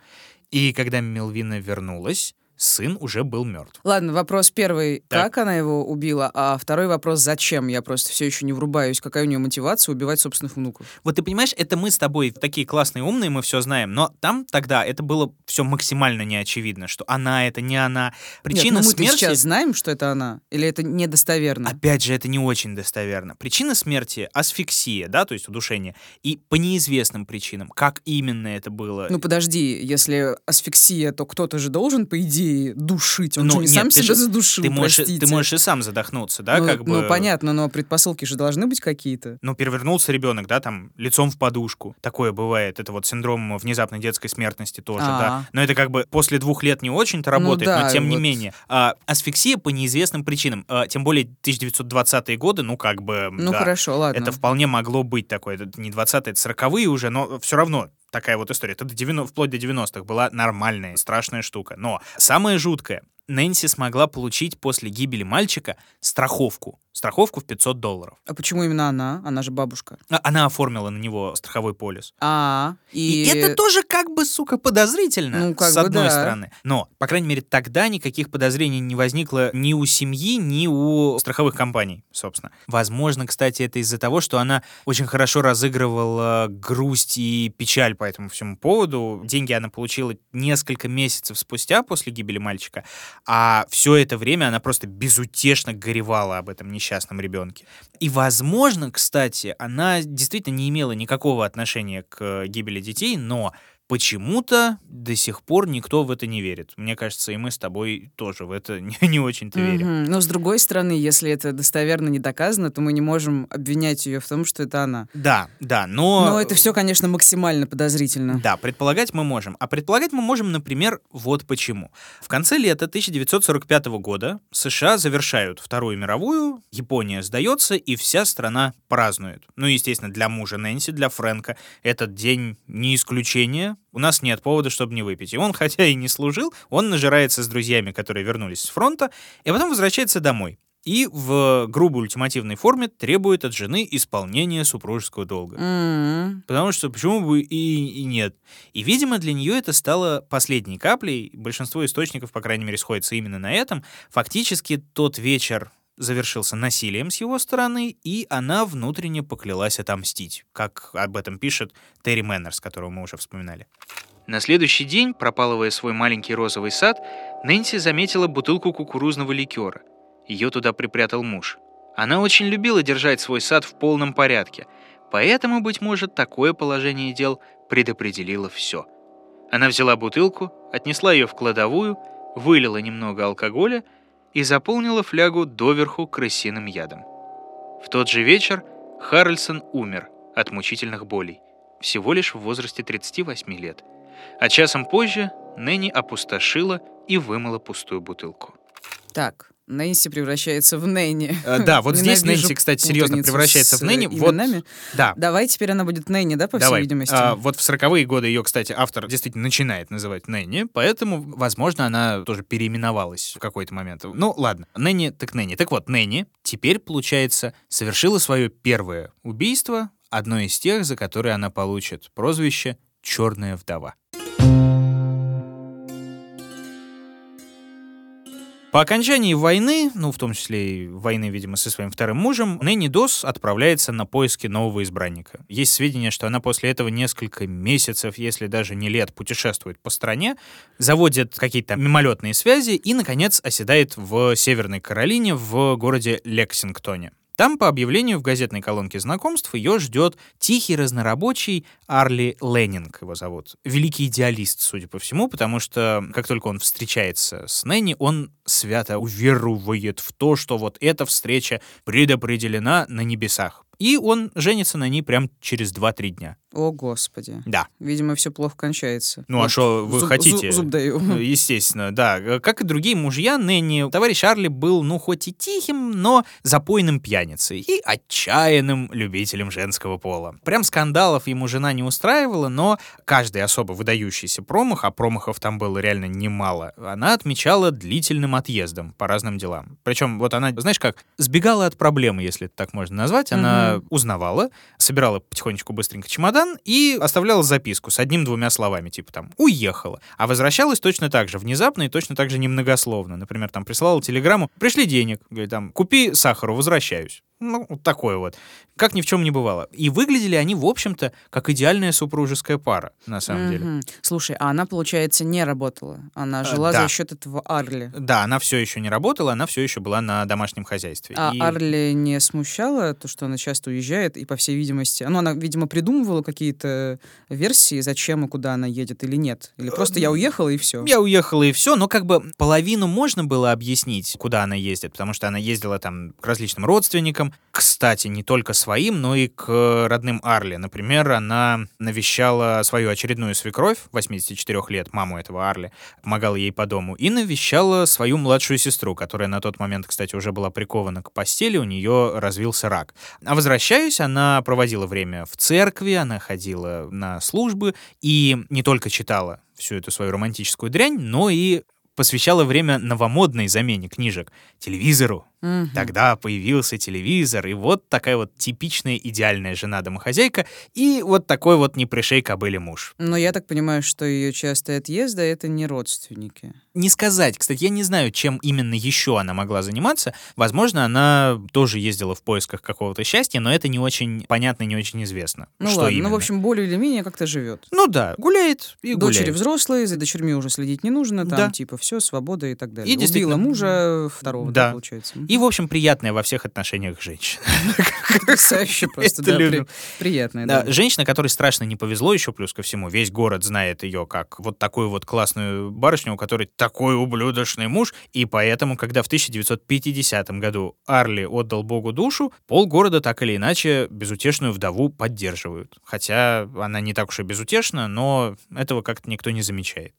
И когда Мелвина вернулась, сын уже был мертв. Ладно, вопрос первый, Так. как она его убила, а второй вопрос, зачем? Я просто все еще не врубаюсь, какая у нее мотивация убивать собственных внуков. Вот ты понимаешь, это мы с тобой такие классные, умные, мы все знаем, но там тогда это было все максимально неочевидно, что она это не она. Причина Нет, ну мы смерти... сейчас знаем, что это она, или это недостоверно? Опять же, это не очень достоверно. Причина смерти — асфиксия, да, то есть удушение. И по неизвестным причинам, как именно это было... Ну подожди, если асфиксия, то кто-то же должен, по идее, душить. Он Ну, же не нет, сам себя же- задушил, ты, можешь, простите. ты можешь и сам задохнуться, да, ну, как бы... ну, понятно, но предпосылки же должны быть какие-то. ну, перевернулся ребенок, да, там, лицом в подушку. Такое бывает. Это вот синдром внезапной детской смертности тоже, А. да. Но это как бы после двух лет не очень-то работает, да, но тем не вот. менее. А, асфиксия по неизвестным причинам. А, тем более 1920-е годы, ну, как бы, Ну да, хорошо, ладно. это вполне могло быть такое. Это не 20-е, это 40-е уже, но все равно такая вот история. Это до 90, вплоть до 90-х была нормальная, страшная штука. Но самое жуткое, Нэнси смогла получить после гибели мальчика страховку. Страховку в 500 долларов. А почему именно она? Она же бабушка. А- Она оформила на него страховой полис. А, И, и... это тоже как бы, сука, подозрительно, Ну, как с бы одной да. стороны. Но, по крайней мере, тогда никаких подозрений не возникло ни у семьи, ни у страховых компаний, собственно. Возможно, кстати, это из-за того, что она очень хорошо разыгрывала грусть и печаль по этому всему поводу. Деньги она получила несколько месяцев спустя после гибели мальчика, а все это время она просто безутешно горевала об этом несчастном ребенке. И, возможно, кстати, она действительно не имела никакого отношения к гибели детей, но почему-то до сих пор никто в это не верит. Мне кажется, и мы с тобой тоже в это не, не очень-то верим. Мгм. Но с другой стороны, если это достоверно не доказано, то мы не можем обвинять ее в том, что это она. Да, да, но... Но это все, конечно, максимально подозрительно. Да, предполагать мы можем. А предполагать мы можем, например, вот почему. В конце лета 1945 года США завершают Вторую мировую, Япония сдается, и вся страна празднует. Ну, естественно, для мужа Нэнси, для Фрэнка этот день не исключение. У нас нет повода, чтобы не выпить. И он, хотя и не служил, он нажирается с друзьями, которые вернулись с фронта, и потом возвращается домой. И в грубой ультимативной форме требует от жены исполнения супружеского долга. М. Потому что почему бы и, и нет. И, видимо, для нее это стало последней каплей. Большинство источников, по крайней мере, сходится именно на этом. Фактически тот вечер завершился насилием с его стороны, и она внутренне поклялась отомстить, как об этом пишет Терри Мэннерс, которого мы уже вспоминали. На следующий день, пропалывая свой маленький розовый сад, Нэнси заметила бутылку кукурузного ликера. Ее туда припрятал муж. Она очень любила держать свой сад в полном порядке, Поэтому, быть может, такое положение дел предопределило все. Она взяла бутылку, отнесла ее в кладовую, вылила немного алкоголя и заполнила флягу доверху крысиным ядом. В тот же вечер Харрельсон умер от мучительных болей, всего лишь в возрасте 38 лет. А часом позже Нэнни опустошила и вымыла пустую бутылку. Так, Нэнси превращается в Нэнни. Э, Да, вот здесь Нэнси, кстати, серьезно превращается в Нэнни. э, Вот, именами. да, Давай теперь она будет Нэнни, да, по Давай. всей видимости? А, вот в 40-е годы ее, кстати, автор действительно начинает называть Нэнни, поэтому, возможно, она тоже переименовалась в какой-то момент. Ну, ладно. Нэнни так Нэнни. Так вот, Нэнни теперь, получается, совершила свое первое убийство, одно из тех, за которое она получит прозвище «Черная вдова». По окончании войны, ну, в том числе и войны, видимо, со своим вторым мужем, Нэнни Дос отправляется на поиски нового избранника. Есть сведения, что она после этого несколько месяцев, если даже не лет, путешествует по стране, заводит какие-то мимолетные связи и, наконец, оседает в Северной Каролине в городе Лексингтоне. Там, по объявлению в газетной колонке знакомств, ее ждет тихий разнорабочий Арли Леннинг, его зовут. Великий идеалист, судя по всему, потому что как только он встречается с Нэнни, он свято уверует в то, что вот эта встреча предопределена на небесах. И он женится на ней прям через 2-3 дня. О, господи. Да. Видимо, все плохо кончается. Ну а Вот что вы зуб- хотите? зуб- Зуб даю. Естественно, да. Как и другие мужья, Нэнни, товарищ Арли был, ну, хоть и тихим, но запойным пьяницей и отчаянным любителем женского пола. Прям скандалов ему жена не устраивала, но каждый особо выдающийся промах, а промахов там было реально немало, она отмечала длительным отъездом по разным делам. Причем вот она, знаешь как, сбегала от проблемы, если это так можно назвать. Она узнавала, собирала потихонечку быстренько чемодан и оставляла записку с одним-двумя словами, типа там «уехала». А возвращалась точно так же, внезапно и точно так же немногословно. Например, там прислала телеграмму «пришли денег», говорит там «купи сахару, возвращаюсь». Ну, вот такое вот. Как ни в чем не бывало. И выглядели они, в общем-то, как идеальная супружеская пара, на самом деле. Мгм. Слушай, а она, получается, не работала. Она жила да. за счет этого Арли. Да, она все еще не работала, она все еще была на домашнем хозяйстве. А И- Арли не смущала то, что она часто уезжает, и, по всей видимости, ну, она, видимо, придумывала какие-то версии, зачем и куда она едет или нет. Или просто я уехала, и все. Я уехала и все, но как бы половину можно было объяснить, куда она ездит, потому что она ездила там к различным родственникам, кстати, не только своим, но и к родным Арли. Например, она навещала свою очередную свекровь, 84 лет, маму этого Арли, помогала ей по дому, и навещала свою младшую сестру, которая на тот момент, кстати, уже была прикована к постели, у нее развился рак. А возвращаясь, она проводила время в церкви, она ходила на службы и не только читала всю эту свою романтическую дрянь, но и посвящала время новомодной замене книжек телевизору. Мгм. Тогда появился телевизор, и вот такая вот типичная идеальная жена-домохозяйка, и вот такой вот не пришей кобыле муж. Но я так понимаю, что ее частые отъезды — это не родственники. Не сказать, кстати, я не знаю, чем именно еще она могла заниматься. Возможно, она тоже ездила в поисках какого-то счастья, но это не очень понятно, не очень известно. Ну что ладно, именно. ну, в общем, более или менее как-то живет. Ну да, гуляет и Дочери гуляет. взрослые, за дочерьми уже следить не нужно, там Да. типа все, свобода и так далее. И Убила мужа второго, да. да, получается. И, в общем, приятная во всех отношениях женщина. Потрясающе просто, да, приятная, Да, женщина, которой страшно не повезло еще плюс ко всему. Весь город знает ее как вот такую вот классную барышню, у которой такой ублюдочный муж. И поэтому, когда в 1950 году Арли отдал Богу душу, полгорода так или иначе безутешную вдову поддерживают. Хотя она не так уж и безутешна, но этого как-то никто не замечает.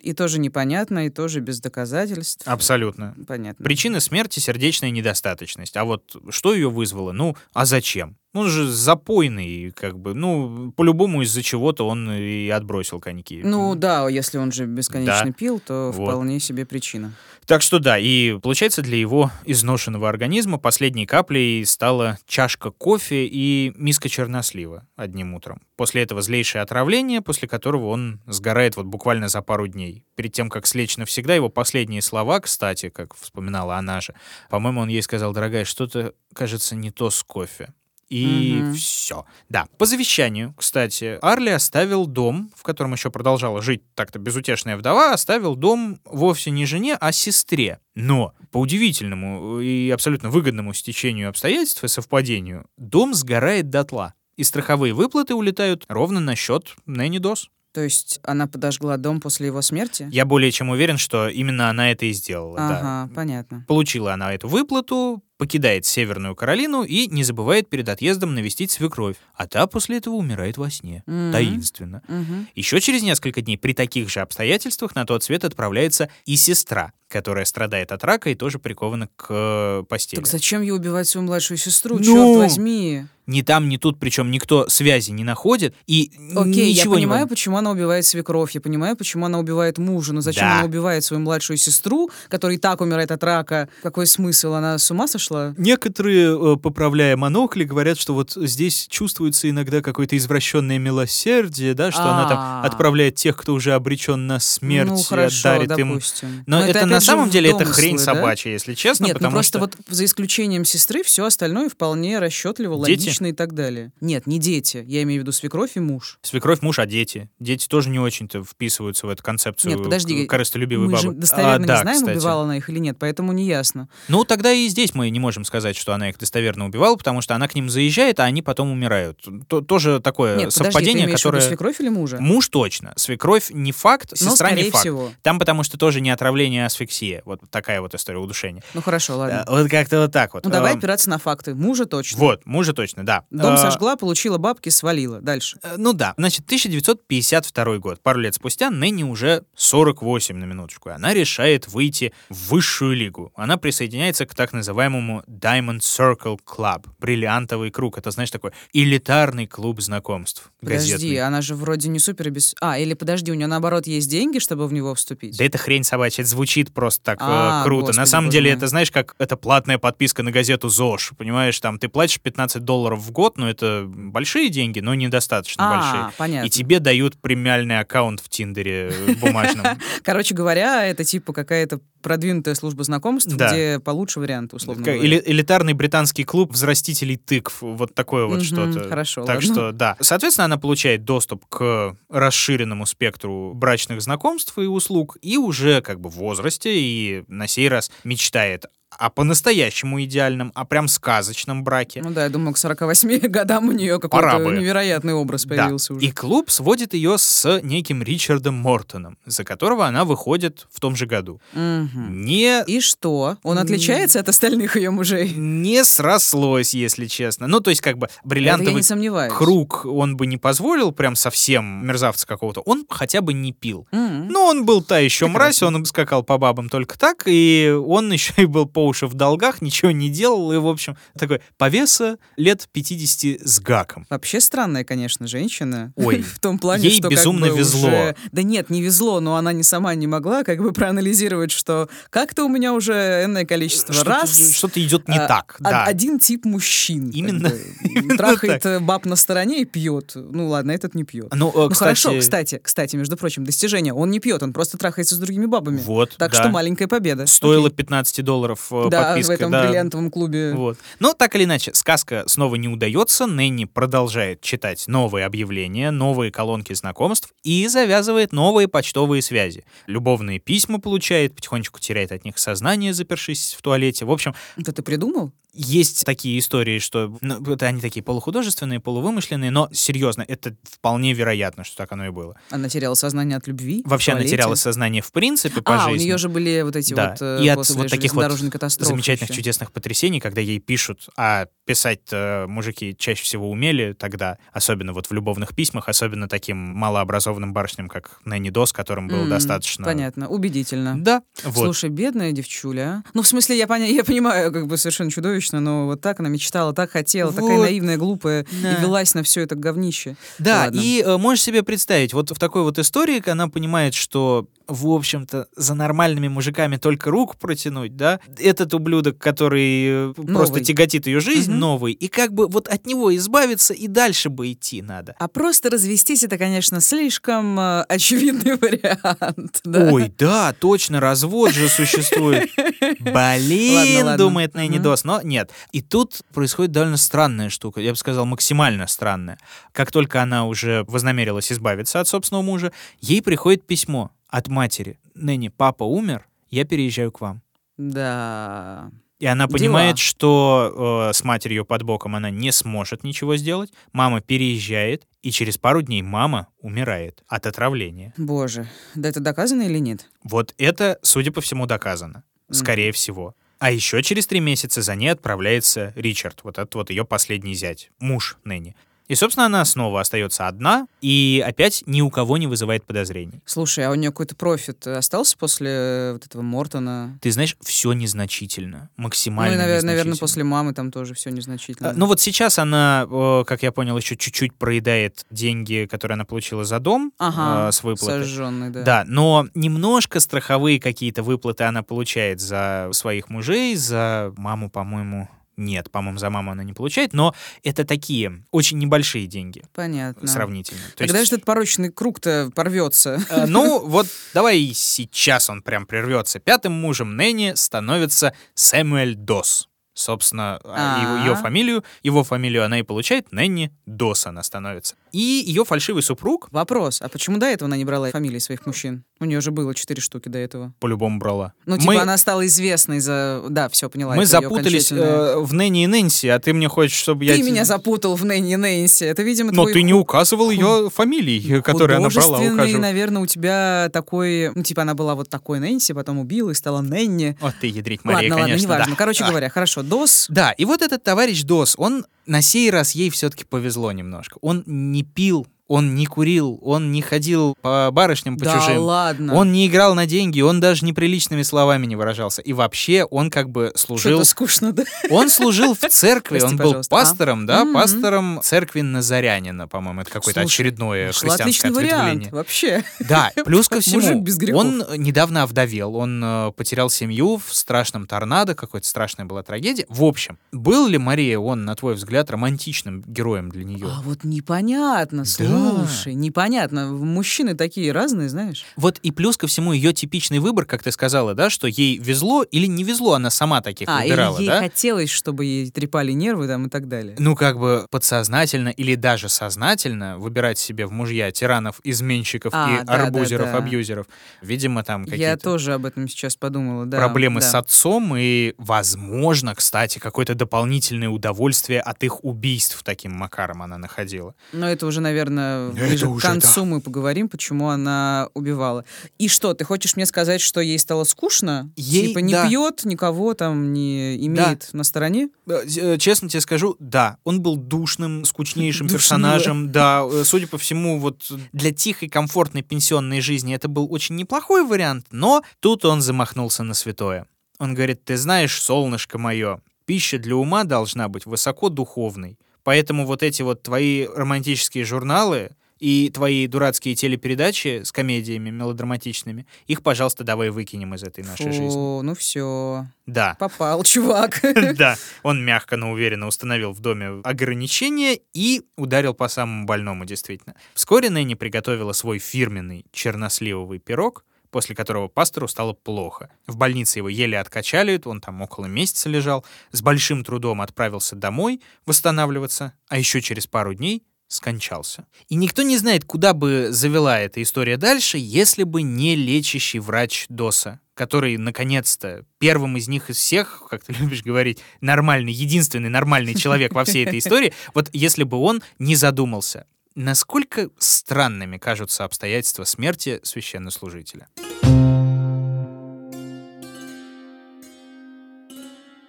И тоже непонятно, и тоже без доказательств. Абсолютно. Понятно. Причина смерти — сердечная недостаточность. А вот что ее вызвало? Ну, а зачем? Он же запойный, как бы, ну, по-любому из-за чего-то он и отбросил коньки. Ну да, если он же бесконечно Да. пил, то Вот. вполне себе причина. Так что да, и получается для его изношенного организма последней каплей стала чашка кофе и миска чернослива одним утром. После этого злейшее отравление, после которого он сгорает вот буквально за пару дней. Перед тем, как слечь навсегда, его последние слова, кстати, как вспоминала она же, по-моему, он ей сказал, дорогая, что-то, кажется, не то с кофе. И Мгм. все. Да. По завещанию, кстати, Арли оставил дом, в котором еще продолжала жить так-то безутешная вдова, оставил дом вовсе не жене, а сестре. Но по удивительному и абсолютно выгодному стечению обстоятельств и совпадению, дом сгорает дотла. И страховые выплаты улетают ровно на счет Нэнни Дос. То есть она подожгла дом после его смерти? Я более чем уверен, что именно она это и сделала. Ага, да. понятно. Получила она эту выплату, покидает Северную Каролину и не забывает перед отъездом навестить свекровь. А та после этого умирает во сне. Мгм. Таинственно. Мгм. Еще через несколько дней при таких же обстоятельствах на тот свет отправляется и сестра, которая страдает от рака и тоже прикована к э, постели. Так зачем ей убивать свою младшую сестру? Ну! Черт возьми. Ни там, ни тут, причем никто связи не находит, и Окей, я ничего не понимаю, мог- почему она убивает свекровь, я понимаю, почему она убивает мужа, но зачем Да. она убивает свою младшую сестру, которая и так умирает от рака? Какой смысл? Она с ума сошла? Некоторые, э, поправляя монокли, говорят, что вот здесь чувствуется иногда какое-то извращенное милосердие, да, что она там А. отправляет тех, кто уже обречен на смерть, ну, и хорошо, дарит им. допустим. Но, это, опять на же самом деле это хрень да? собачья, если честно, Нет, ну потому просто что вот за исключением сестры все остальное вполне расчетливо, Дети? логично и так далее. Нет, не дети. Я имею в виду свекровь и муж. свекровь, муж, а дети. Дети тоже не очень-то вписываются в эту концепцию Нет, подожди, корыстолюбивой Мы же бабы. достоверно А, не да, знаем, кстати. убивала она их или нет, поэтому не ясно. Ну, тогда и здесь мы не можем сказать, что она их достоверно убивала, потому что она к ним заезжает, а они потом умирают. То- тоже такое Нет, подожди, ты совпадение, имеешь в виду которое... свекровь или мужа? Муж точно. Свекровь не факт, Ну, сестра не скорее факт. всего. Там потому что тоже не отравление, а асфиксия. Вот такая вот история удушения. Ну хорошо, ладно. Э, Вот как-то вот так вот. Ну давай Эм, опираться на факты. Мужа точно. Вот, мужа точно, да. Дом Э, сожгла, получила бабки, свалила. Дальше. э, Ну да, значит, 1952 год. Пару лет спустя Нэнни уже 48 на минуточку. и Она решает выйти в высшую лигу. Она присоединяется к так называемому Diamond Circle Club. Бриллиантовый круг. Это, знаешь, такой элитарный клуб знакомств. Подожди, газетный. она же вроде не супер без... А, или подожди, у нее наоборот есть деньги, чтобы в него вступить? Да это хрень собачья, это звучит просто так э, А, круто. господи, на самом деле мой. это, знаешь, как это платная подписка на газету ЗОЖ, понимаешь, там ты платишь 15 долларов в год, но это большие деньги, но недостаточно а, большие. понятно. И тебе дают премиальный аккаунт в Тиндере э, бумажном. Короче говоря, это типа какая-то продвинутая служба знакомств, Да. где получше варианты, условно говоря. эли- Элитарный британский клуб взрастителей тыкв, вот такое вот Мгм, что-то. хорошо, Так ладно. что, да. Соответственно, она получает доступ к расширенному спектру брачных знакомств и услуг, и уже как бы в возрасте, и на сей раз мечтает о по-настоящему идеальном, о прям сказочном браке. Ну да, я думаю, к 48 годам у нее какой-то невероятный образ Да. появился уже. И клуб сводит ее с неким Ричардом Мортоном, за которого она выходит в том же году. Мгм. Не И что? Он отличается от остальных ее мужей? не срослось, если честно. Ну, то есть, как бы, бриллиантовый не круг он бы не позволил прям совсем мерзавца какого-то. Он хотя бы не пил. М. Ну, он был та еще мразь, Прекрасно. он скакал по бабам только так, и он еще и был по уши в долгах, ничего не делал, и, в общем, такой повеса лет 50 с гаком. Вообще странная, конечно, женщина. Ой, в том плане, ей что как безумно бы везло. уже- Да нет, не везло, но она не сама не могла как бы проанализировать, что как-то у меня уже энное количество Что-то, раз что-то идет не а, так, да. Один тип мужчин. как Именно- именно Трахает э, баб на стороне и пьет. Ну ладно, этот не пьет. Ну, э, Ну кстати, хорошо, кстати, кстати, между прочим, достижение. Он не пьет, он просто трахается с другими бабами. Вот, Так да. что маленькая победа. Стоило Окей. 15 долларов Да, подписка. в этом да. бриллиантовом клубе. Вот. Но так или иначе, сказка снова не удается. Нэнни продолжает читать новые объявления, новые колонки знакомств и завязывает новые почтовые связи. Любовные письма получает, потихонечку теряет от них сознание, запершись в туалете. В общем, Это ты придумал? есть такие истории, что ну, это они такие полухудожественные, полувымышленные, но серьезно, это вполне вероятно, что так оно и было. Она теряла сознание от любви. Вообще она теряла сознание в принципе по А, у жизни. нее же были вот эти Да, вот э, и от вот таких вот катастрофы замечательных еще. чудесных потрясений, когда ей пишут, а писать мужики чаще всего умели тогда, особенно вот в любовных письмах, особенно таким малообразованным барышням, как Нэнни Дос, которым было М, достаточно... Понятно, убедительно. Да, вот. Слушай, бедная девчуля. а. Ну, в смысле, я, поня- я понимаю, как бы совершенно чудовищно, но вот так она мечтала, так хотела, такая Вот. наивная, глупая, Да. и велась на все это говнище. Да, Ладно. и э, можешь себе представить, вот в такой вот истории она понимает, что, в общем-то, за нормальными мужиками только руку протянуть, да, этот ублюдок, который э, просто Новый. тяготит ее жизнь, Мгм. новый, и как бы вот от него избавиться и дальше бы идти надо. А просто развестись это, конечно, слишком э, очевидный вариант. да. Ой, да, точно, развод же существует. Блин, думает Нэнни. Дос, но нет. И тут происходит довольно странная штука, я бы сказал, максимально странная. Как только она уже вознамерилась избавиться от собственного мужа, ей приходит письмо от матери. Нэнни, папа умер, я переезжаю к вам. Да. И она Дела. понимает, что э, с матерью под боком она не сможет ничего сделать. Мама переезжает, и через пару дней мама умирает от отравления. Боже, да это доказано или нет? Вот это, судя по всему, доказано. Скорее всего. А еще через три месяца за ней отправляется Ричард, вот этот вот ее последний зять, муж Нэнни. И, собственно, она снова остается одна и опять ни у кого не вызывает подозрений. Слушай, а у нее какой-то профит остался после вот этого Мортона? Ты знаешь, все незначительно, Ну, максимально и, навер- наверное, после мамы там тоже все незначительно. А, Ну вот сейчас она, э, как я понял, еще чуть-чуть проедает деньги, которые она получила за дом ага, э, с выплаты. сожженный, да. Да, но немножко страховые какие-то выплаты она получает за своих мужей, за маму, по-моему, нет, по-моему, за маму она не получает, но это такие очень небольшие деньги Понятно. сравнительно. То Когда есть, же этот порочный круг-то порвется? э, ну, вот давай сейчас он прям прервется. Пятым мужем Нэнни становится Сэмюэль Дос. Собственно, а, его, ее А. фамилию, его фамилию она и получает, Нэнни Дос она становится. И ее фальшивый супруг Вопрос, а почему до этого она не брала фамилии своих мужчин? У нее же было четыре штуки до этого. по-любому брала. Ну, типа, Мы- она стала известной за... Да, все, поняла. Мы запутались окончательное- э, в Нэнни и Нэнси, а ты мне хочешь, чтобы я... Ты меня запутал в Нэнни Нэнси. Это, видимо, Но твой ты не ху- указывал ее фамилии, которые она брала, художественный, укажу. наверное, у тебя такой... Ну, типа, она была вот такой Нэнси, потом убила и стала Нэнни. Вот ты, ядрить, Мария, ладно, конечно, ладно, неважно. да. Короче А, говоря, хорошо, Дос... Да, и вот этот товарищ Дос, он на сей раз ей все-таки повезло немножко. Он не пил, он не курил, он не ходил по барышням, по да чужим. ладно. Он не играл на деньги, он даже неприличными словами не выражался. И вообще он как бы служил... Что-то скучно, да? Он служил в церкви, Прости, он был а? пастором, да, Мгм. пастором церкви Назарянина, по-моему, это какое-то Слушай, очередное Нашла христианское отличный вариант, ответвление. вообще. Да, плюс ко всему, он недавно овдовел, он э, потерял семью в страшном торнадо, какой-то страшная была трагедия. В общем, был ли Мария, он, на твой взгляд, романтичным героем для нее? А вот непонятно, слушай, непонятно. Мужчины такие разные, знаешь. Вот и плюс ко всему ее типичный выбор, как ты сказала, да, что ей везло или не везло, она сама таких А, или выбирала, ей да? хотелось, чтобы ей трепали нервы там и так далее. Ну, как бы подсознательно или даже сознательно выбирать себе в мужья тиранов, изменщиков А, и да, да, арбузеров, да. абьюзеров. Видимо, там Я какие-то тоже об этом сейчас подумала, да. проблемы да. с отцом и, возможно, кстати, какое-то дополнительное удовольствие от их убийств таким макаром она находила. Но это уже, наверное, Это ближе к концу мы поговорим, почему она убивала. И что, ты хочешь мне сказать, что ей стало скучно? Ей- типа не да. пьет, никого там не имеет на стороне? Э, э, Честно тебе скажу, да, он был душным, скучнейшим персонажем, да, э, судя по всему, вот для тихой, комфортной пенсионной жизни это был очень неплохой вариант, но тут он замахнулся на святое. Он говорит, ты знаешь, солнышко мое, пища для ума должна быть высоко духовной, поэтому вот эти вот твои романтические журналы и твои дурацкие телепередачи с комедиями мелодраматичными, их, пожалуйста, давай выкинем из этой нашей жизни. Фу, ну все, Да. попал, чувак. Да, он мягко, но уверенно установил в доме ограничения и ударил по самому больному, действительно. Вскоре Нэнни приготовила свой фирменный черносливовый пирог, после которого пастору стало плохо. В больнице его еле откачали, он там около месяца лежал, с большим трудом отправился домой восстанавливаться, а еще через пару дней скончался. И никто не знает, куда бы завела эта история дальше, если бы не лечащий врач Доса, который, наконец-то, первым из них из всех, как ты любишь говорить, нормальный, единственный нормальный человек во всей этой истории, вот если бы он не задумался, насколько странными кажутся обстоятельства смерти священнослужителя.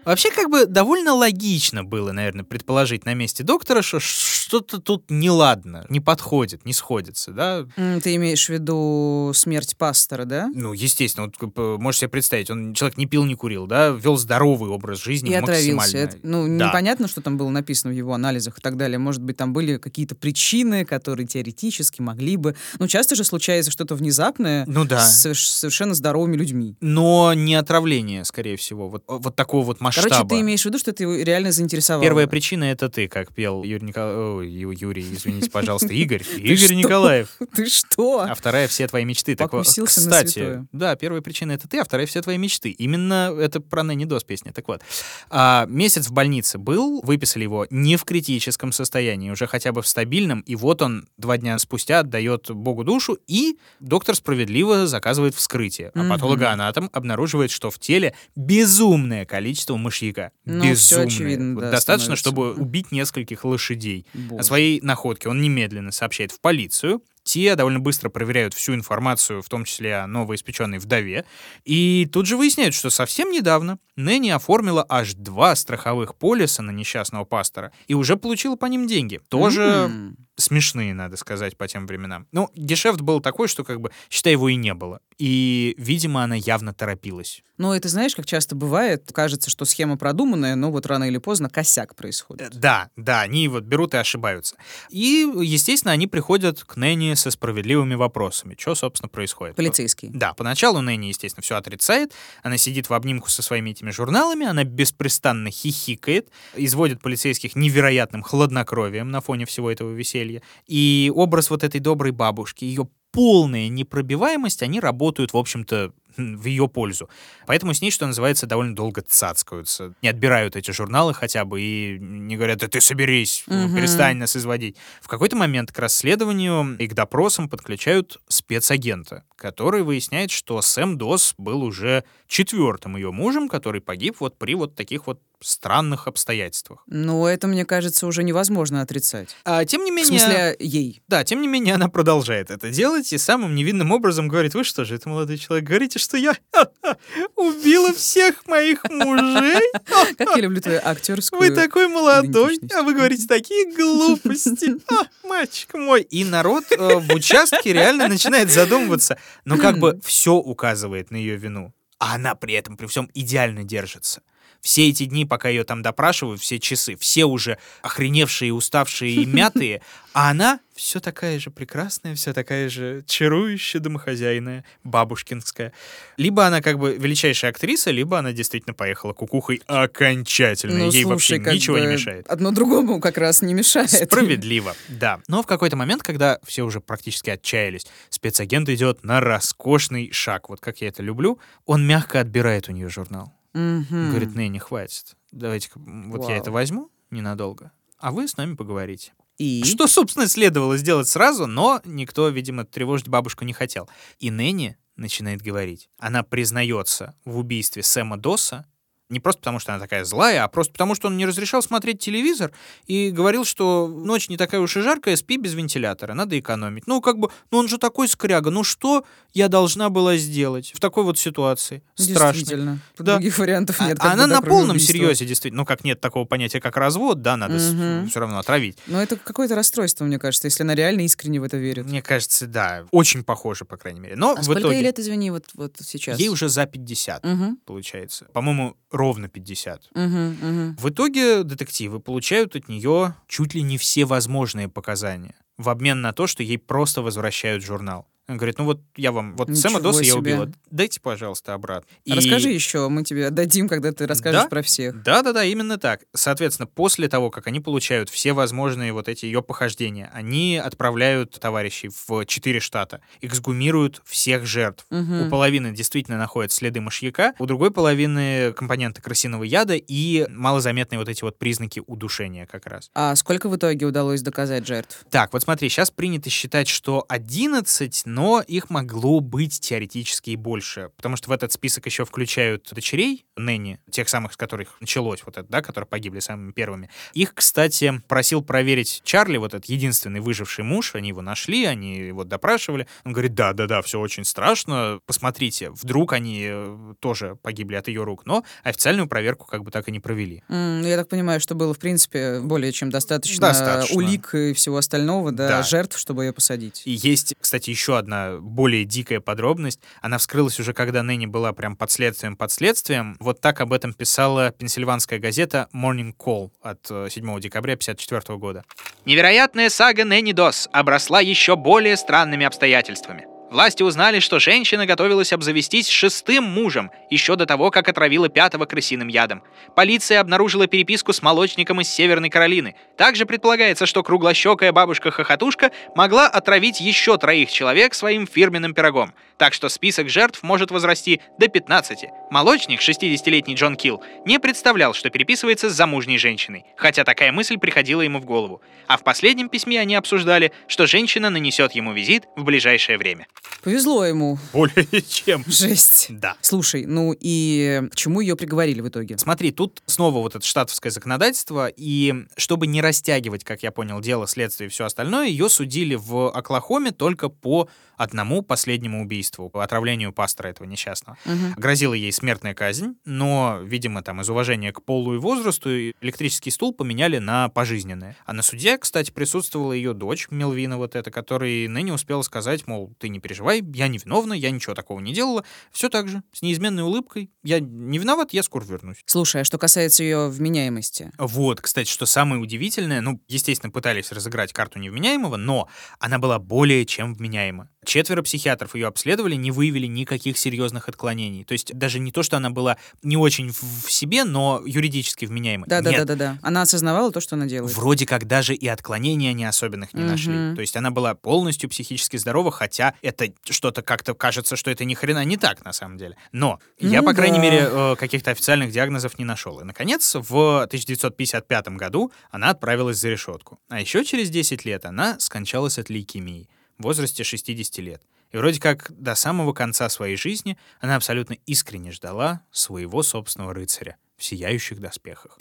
Вообще, как бы довольно логично было, наверное, предположить на месте доктора, что что-то тут неладно, не подходит, не сходится, да? Ты имеешь в виду смерть пастора, да? Ну, естественно, вот, можешь себе представить, он человек не пил, не курил, да, вел здоровый образ жизни И отравился. максимально. Это, ну, Да. непонятно, что там было написано в его анализах и так далее. Может быть, там были какие-то причины, которые теоретически могли бы... Ну, часто же случается что-то внезапное Ну да. с соверш- совершенно здоровыми людьми. Но не отравление, скорее всего, вот, вот такого вот масштаба. Короче, ты имеешь в виду, что ты его реально заинтересовал? Первая причина — это ты, как пел Юрий Николаев... Юрий, извините, пожалуйста, Игорь. Игорь? Николаев. Ты что? А вторая — все твои мечты. Покусился на кстати, да, первая причина — это ты, а вторая — все твои мечты. Именно это про Нэнни Дос песня. Так вот, а, месяц в больнице был, выписали его не в критическом состоянии, уже хотя бы в стабильном, и вот он два дня спустя отдает Богу душу, и доктор справедливо заказывает вскрытие. А патологоанатом обнаруживает, что в теле безумное количество мышьяка. Ну, Безумные. очевидно, Вот да, достаточно, становится. чтобы убить нескольких лошадей. Боже. О своей находке он немедленно сообщает в полицию. Те довольно быстро проверяют всю информацию, в том числе о новоиспеченной вдове. И тут же выясняют, что совсем недавно Нэнни оформила аж два страховых полиса на несчастного пастора и уже получила по ним деньги. Тоже М. смешные, надо сказать, по тем временам. Ну, гешефт был такой, что, как бы, считай, его и не было. И, видимо, она явно торопилась. Ну, это знаешь, как часто бывает, кажется, что схема продуманная, но вот рано или поздно косяк Э, происходит. Да, да, они вот берут и ошибаются. И, естественно, они приходят к Нэнни со справедливыми вопросами. Что, собственно, происходит? Полицейский. Да, поначалу Нэнни, естественно, все отрицает. Она сидит в обнимку со своими этими журналами, она беспрестанно хихикает, изводит полицейских невероятным хладнокровием на фоне всего этого веселья. И образ вот этой доброй бабушки, ее полная непробиваемость, они работают, в общем-то, в ее пользу. Поэтому с ней, что называется, довольно долго цацкаются. Не отбирают эти журналы хотя бы и не говорят, да ты соберись, Мгм. перестань нас изводить. В какой-то момент к расследованию и к допросам подключают спецагента, который выясняет, что Сэм Дос был уже четвертым ее мужем, который погиб вот при вот таких вот странных обстоятельствах. Ну, это, мне кажется, уже невозможно отрицать. А тем не В менее... смысле, ей. Да, тем не менее, она продолжает это делать и самым невинным образом говорит, вы что же, это молодой человек, говорите, что я убила всех моих мужей? Как я люблю твою актерскую... Вы такой молодой, а вы говорите такие глупости. А, мальчик мой. И народ э, в участке реально начинает задумываться. Но как бы все указывает на ее вину. А она при этом, при всем, идеально держится. Все эти дни, пока ее там допрашивают, все часы, все уже охреневшие, уставшие и мятые, а она все такая же прекрасная, все такая же чарующая домохозяйная, бабушкинская. Либо она как бы величайшая актриса, либо она действительно поехала кукухой окончательно. Ну, Ей слушай, вообще ничего не бы мешает. Одно другому как раз не мешает. Справедливо, да. Но в какой-то момент, когда все уже практически отчаялись, спецагент идет на роскошный шаг. Вот как я это люблю. Он мягко отбирает у нее журнал. Мгм. Говорит, не, не хватит. Давайте-ка, вот я Вау. это возьму ненадолго, а вы с нами поговорите. И? Что, собственно, следовало сделать сразу, но никто, видимо, тревожить бабушку не хотел. И Нэнни начинает говорить. Она признается в убийстве Сэма Доса не просто потому, что она такая злая, а просто потому, что он не разрешал смотреть телевизор и говорил, что ночь не такая уж и жаркая, спи без вентилятора, надо экономить. Ну, как бы, ну он же такой скряга, ну что я должна была сделать в такой вот ситуации? Страшно. Действительно. Да. Других вариантов А- нет. а она на полном убийства. серьезе, действительно. Ну, как нет такого понятия, как развод, да, надо Мгм. все равно отравить. Но это какое-то расстройство, мне кажется, если она реально искренне в это верит. Мне кажется, да, очень похоже, по крайней мере. Но А в сколько итоге ей лет, извини, вот, вот сейчас? ей уже за 50, Угу, получается. По-моему, ровно 50. угу, угу. В итоге детективы получают от нее чуть ли не все возможные показания в обмен на то, что ей просто возвращают журнал. Он говорит, ну вот я вам, вот Сэма Ничего Доса я убила, дайте, пожалуйста, обратно. И- Расскажи еще, мы тебе отдадим, когда ты расскажешь Да? про всех. Да-да-да, именно так. Соответственно, после того, как они получают все возможные вот эти ее похождения, они отправляют товарищей в четыре штата, эксгумируют всех жертв. Мгм. У половины действительно находят следы мышьяка, у другой половины компоненты крысиного яда и малозаметные вот эти вот признаки удушения как раз. А сколько в итоге удалось доказать жертв? Так, вот смотри, сейчас принято считать, что 11, но их могло быть теоретически и больше, потому что в этот список еще включают дочерей Нэнни, тех самых, с которых началось вот это, да, которые погибли самыми первыми. Их, кстати, просил проверить Чарли, вот этот единственный выживший муж, они его нашли, они его допрашивали. Он говорит, да-да-да, все очень страшно, посмотрите, вдруг они э, тоже погибли от ее рук, но официальную проверку как бы так и не провели. М, Я так понимаю, что было, в принципе, более чем достаточно, Достаточно. улик и всего остального, да, Да. жертв, чтобы ее посадить. И есть, кстати, еще одна более дикая подробность. Она вскрылась уже, когда Нэнни была прям под следствием, под следствием. Вот так об этом писала пенсильванская газета Morning Call от э, 7 декабря 1954 года. Невероятная сага Нэнни Дос обросла еще более странными обстоятельствами. Власти узнали, что женщина готовилась обзавестись шестым мужем еще до того, как отравила пятого крысиным ядом. Полиция обнаружила переписку с молочником из Северной Каролины. Также предполагается, что круглощекая бабушка-хохотушка могла отравить еще троих человек своим фирменным пирогом. Так что список жертв может возрасти до 15. Молочник, 60-летний Джон Килл, не представлял, что переписывается с замужней женщиной, хотя такая мысль приходила ему в голову. А в последнем письме они обсуждали, что женщина нанесет ему визит в ближайшее время. Повезло ему. Более чем. Жесть. Да. Слушай, ну и к чему ее приговорили в итоге? Смотри, тут снова вот это штатовское законодательство, и чтобы не растягивать, как я понял, дело, следствие и все остальное, ее судили в Оклахоме только по одному последнему убийству, по отравлению пастора этого несчастного. Мгм. Грозила ей смертная казнь, но, видимо, там из уважения к полу и возрасту электрический стул поменяли на пожизненное. А на суде, кстати, присутствовала ее дочь Мелвина вот эта, которая ныне успела сказать, мол, ты не переживай, я не виновна, я ничего такого не делала. Все так же, с неизменной улыбкой. Я не виноват, я скоро вернусь. Слушай, а что касается ее вменяемости? Вот, кстати, что самое удивительное, ну, естественно, пытались разыграть карту невменяемого, но она была более чем вменяема. Четверо психиатров ее обследовали, не выявили никаких серьезных отклонений. То есть даже не то, что она была не очень в себе, но юридически вменяема. Да, да, да, да, да. Она осознавала то, что она делает. Вроде как даже и отклонений они особенных не нашли. Мгм. То есть она была полностью психически здорова, хотя это что-то как-то кажется, что это ни хрена не так на самом деле. Но я, Ну по крайней да. мере, э, каких-то официальных диагнозов не нашел. И, наконец, в 1955 году она отправилась за решетку. А еще через 10 лет она скончалась от лейкемии в возрасте 60 лет. И вроде как до самого конца своей жизни она абсолютно искренне ждала своего собственного рыцаря в сияющих доспехах.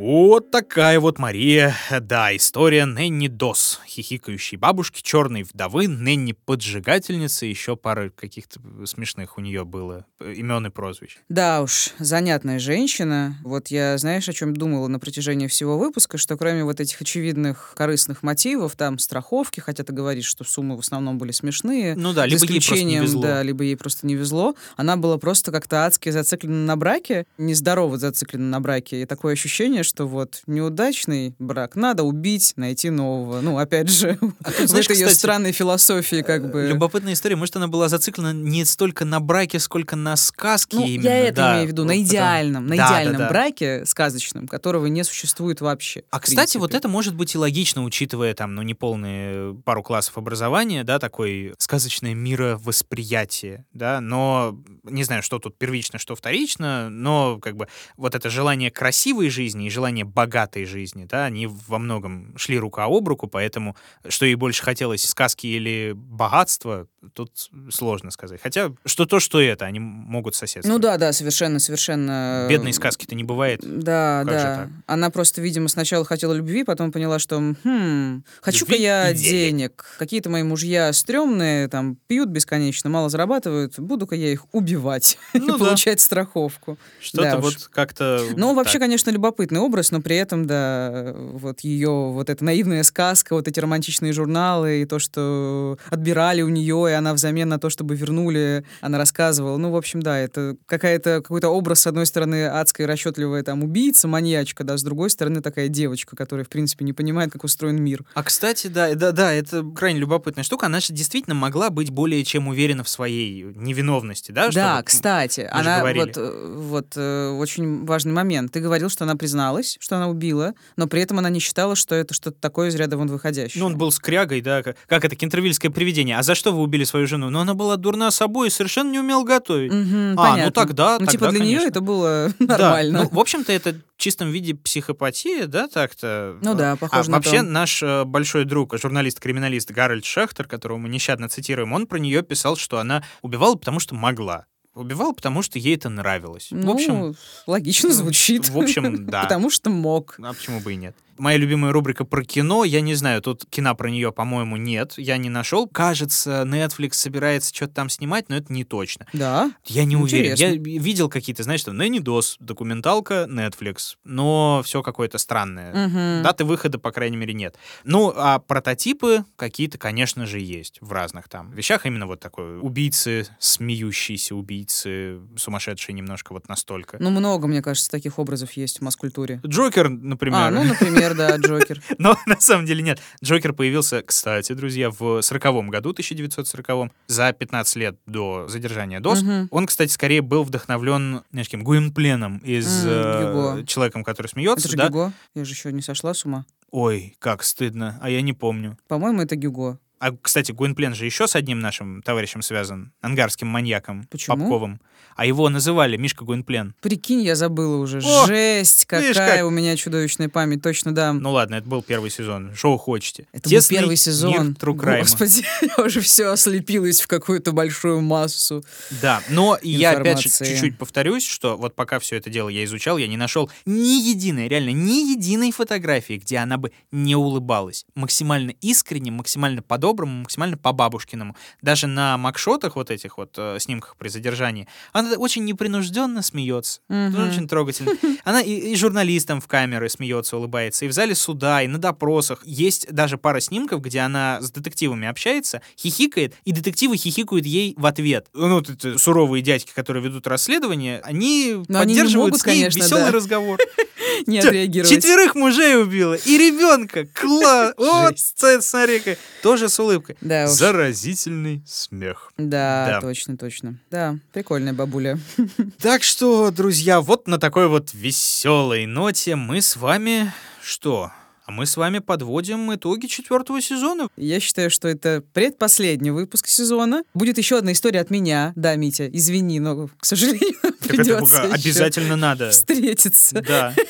Вот такая вот Мария. Да, история Нэнни Дос, хихикающей бабушки, черной вдовы, Нэнни поджигательницы, еще пара каких-то смешных у нее было э, имен и прозвищ. Да уж, занятная женщина. Вот я, знаешь, о чем думала на протяжении всего выпуска, что кроме вот этих очевидных корыстных мотивов, там страховки, хотя ты говоришь, что суммы в основном были смешные, Ну да, либо ей просто не везло. да, либо ей просто не везло. Она была просто как-то адски зациклена на браке, нездорово зациклена на браке. И такое ощущение, что вот неудачный брак надо убить, найти нового. Ну, опять же, А тут, в знаешь, этой ее кстати, странной философии как бы... Любопытная история. Может, она была зациклена не столько на браке, сколько на сказке Ну, именно. я это да. имею в виду, на Потому- идеальном, на Да, идеальном да. браке сказочном, которого не существует вообще. А, кстати, вот это может быть и логично, учитывая там, ну, неполные пару классов образования, да, такое сказочное мировосприятие, да, но не знаю, что тут первично, что вторично, но как бы вот это желание красивой жизни желание богатой жизни, да, они во многом шли рука об руку, поэтому что ей больше хотелось, сказки или богатства, тут сложно сказать. Хотя что то, что это, они могут соседствовать. Ну да, да, совершенно, совершенно... Бедной сказки-то не бывает. Да, Как да. Она просто, видимо, сначала хотела любви, потом поняла, что, хм, хочу-ка я денег. денег. Какие-то мои мужья стрёмные, там, пьют бесконечно, мало зарабатывают, буду-ка я их убивать Ну и да. получать страховку. Что-то Да уж. вот как-то... Ну, вообще, так. конечно, любопытный образ, но при этом, да, вот ее вот эта наивная сказка, вот эти романтичные журналы и то, что отбирали у нее, и она взамен на то, чтобы вернули, она рассказывала. Ну, в общем, да, это какая-то какой-то образ, с одной стороны, адская расчетливая там убийца, маньячка, да, с другой стороны, такая девочка, которая, в принципе, не понимает, как устроен мир. А кстати, да, да, да, это крайне любопытная штука. Она же действительно могла быть более чем уверена в своей невиновности, да? да, вот, кстати, же она вот, э, вот э, очень важный момент. Ты говорил, что она призналась, что она убила, но при этом она не считала, что это что-то такое из ряда вон выходящее. Ну, он был скрягой, да, как, как это, кентервильское привидение. А за что вы убили свою жену? Ну, она была дурна собой и совершенно не умела готовить. Мгм, А, ну понятно. тогда, Ну, типа тогда, для нее конечно. это было Да, нормально. ну, в общем-то, это в чистом виде психопатия, да, так-то? Ну да, А похоже на вообще то. наш э, большой друг, журналист-криминалист Гарольд Шехтер, которого мы нещадно цитируем, он про нее писал, что она убивала, потому что могла. Убивала, потому что ей это нравилось. Ну, в общем, логично звучит. в общем, да. Потому что мог. А почему бы и нет? Моя любимая рубрика про кино, я не знаю, тут кино про нее, по-моему, нет, я не нашел. Кажется, Netflix собирается что-то там снимать, но это не точно. Да. Я не уверен. Я Интересно. видел какие-то, знаешь, там Нэнни Дос, документалка, Netflix, но все какое-то странное. Мгм. Даты выхода, по крайней мере, нет. Ну, а прототипы какие-то, конечно же, есть в разных там вещах. Именно вот такой убийцы, смеющиеся убийцы, сумасшедшие немножко вот настолько. Ну, много, мне кажется, таких образов есть в масс-культуре. Джокер, например. А, ну, например, да, Джокер. Но на самом деле нет. Джокер появился, кстати, друзья, в 40 году, 1940 за 15 лет до задержания ДОС. Мгм. Он, кстати, скорее был вдохновлен, знаешь, кем, Гуинпленом из э. «Человеком, который Это смеется», же да? Гюго. Я же еще не сошла с ума. Ой, как стыдно, а я не помню. По-моему, это Гюго. А, кстати, Гуинплен же еще с одним нашим товарищем связан, ангарским маньяком Почему? Попковым. А его называли Мишка Гуинплен. Прикинь, я забыла уже. О, Жесть, какая как. у меня чудовищная память. Точно, да. Ну ладно, это был первый сезон. Вы хотите? Это Тесный был первый сезон. мир. Господи, я уже все ослепилась в какую-то большую массу. Да, но я опять же чуть-чуть повторюсь, что вот пока все это дело я изучал, я не нашел ни единой, реально ни единой фотографии, где она бы не улыбалась. Максимально искренне, максимально по-доброму, максимально по-бабушкиному. Даже на макшотах вот этих вот э, снимках при задержании она очень непринужденно смеется. Ну, Очень трогательно. Она и, и журналистам в камеры смеется, улыбается, и в зале суда, и на допросах. Есть даже пара снимков, где она с детективами общается, хихикает, и детективы хихикают ей в ответ. Ну, вот эти суровые дядьки, которые ведут расследование, они Но они поддерживают могут, с ней конечно, веселый да. разговор. Не отреагировать. Четверых мужей убила, и ребенка. Класс! Вот, смотри-ка. Тоже с улыбкой. Да уж. Заразительный смех. Да, Да. точно, точно. Да, прикольная бабуля. Так что, друзья, вот на такой вот веселой ноте мы с вами что? А мы с вами подводим итоги четвертого сезона. Я считаю, что это предпоследний выпуск сезона. Будет еще одна история от меня. Да, Митя, извини, но, к сожалению, Так это придется еще обязательно надо. встретиться. Да.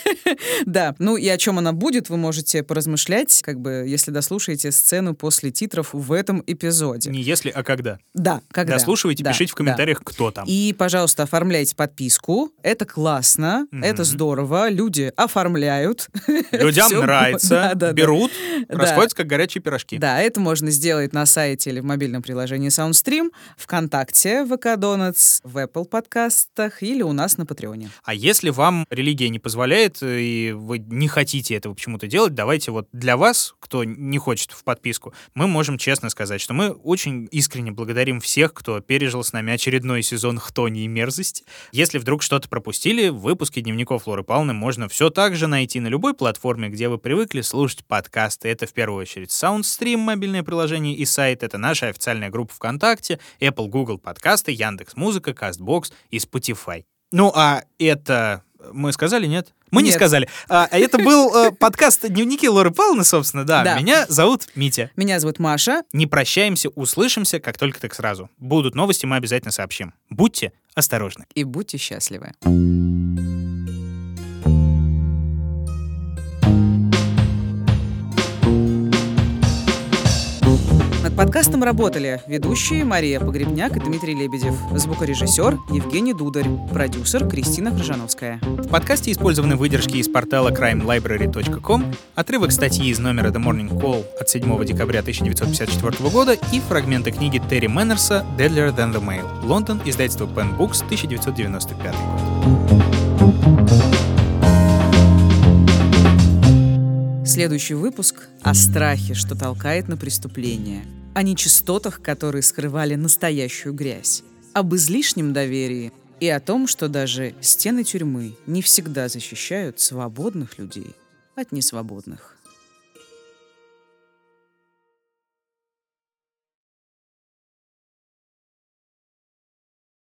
Да, ну и о чем она будет, вы можете поразмышлять, как бы, если дослушаете сцену после титров в этом эпизоде. Не если, а когда. Да, когда. Дослушивайте, Да, пишите в да. комментариях, кто там. И, пожалуйста, оформляйте подписку. Это классно, Мгм. это здорово. Люди оформляют. Людям нравится, да, да, да. берут, Да. расходятся как горячие пирожки. Да, это можно сделать на сайте или в мобильном приложении SoundStream, ВКонтакте, ВК Donuts, в Apple подкастах или у нас на Патреоне. А если вам религия не позволяет, э, и вы не хотите этого почему-то делать, давайте вот для вас, кто не хочет в подписку, мы можем честно сказать, что мы очень искренне благодарим всех, кто пережил с нами очередной сезон хтони и мерзости. Если вдруг что-то пропустили, выпуски дневников Флоры Павловны можно все так же найти на любой платформе, где вы привыкли слушать подкасты. Это в первую очередь SoundStream, мобильное приложение и сайт. Это наша официальная группа ВКонтакте, Apple, Google подкасты, Яндекс Музыка, Castbox и Spotify. Ну а это мы сказали, нет? Мы не Нет. сказали. А, а это был э, подкаст «Дневники Лоры Павловны», собственно, да. Да. Меня зовут Митя. Меня зовут Маша. Не прощаемся, услышимся, как только так сразу. Будут новости, мы обязательно сообщим. Будьте осторожны. И будьте счастливы. Подкастом работали ведущие Мария Погребняк и Дмитрий Лебедев, звукорежиссер Евгений Дударь, продюсер Кристина Крыжановская. В подкасте использованы выдержки из портала crimelibrary.com, отрывок статьи из номера The Morning Call от 7 декабря 1954 года и фрагменты книги Терри Мэннерса «Deadlier Than the Mail», Лондон, издательство Pen Books, 1995 год. Следующий выпуск о страхе, что толкает на преступление, о нечистотах, которые скрывали настоящую грязь, об излишнем доверии и о том, что даже стены тюрьмы не всегда защищают свободных людей от несвободных.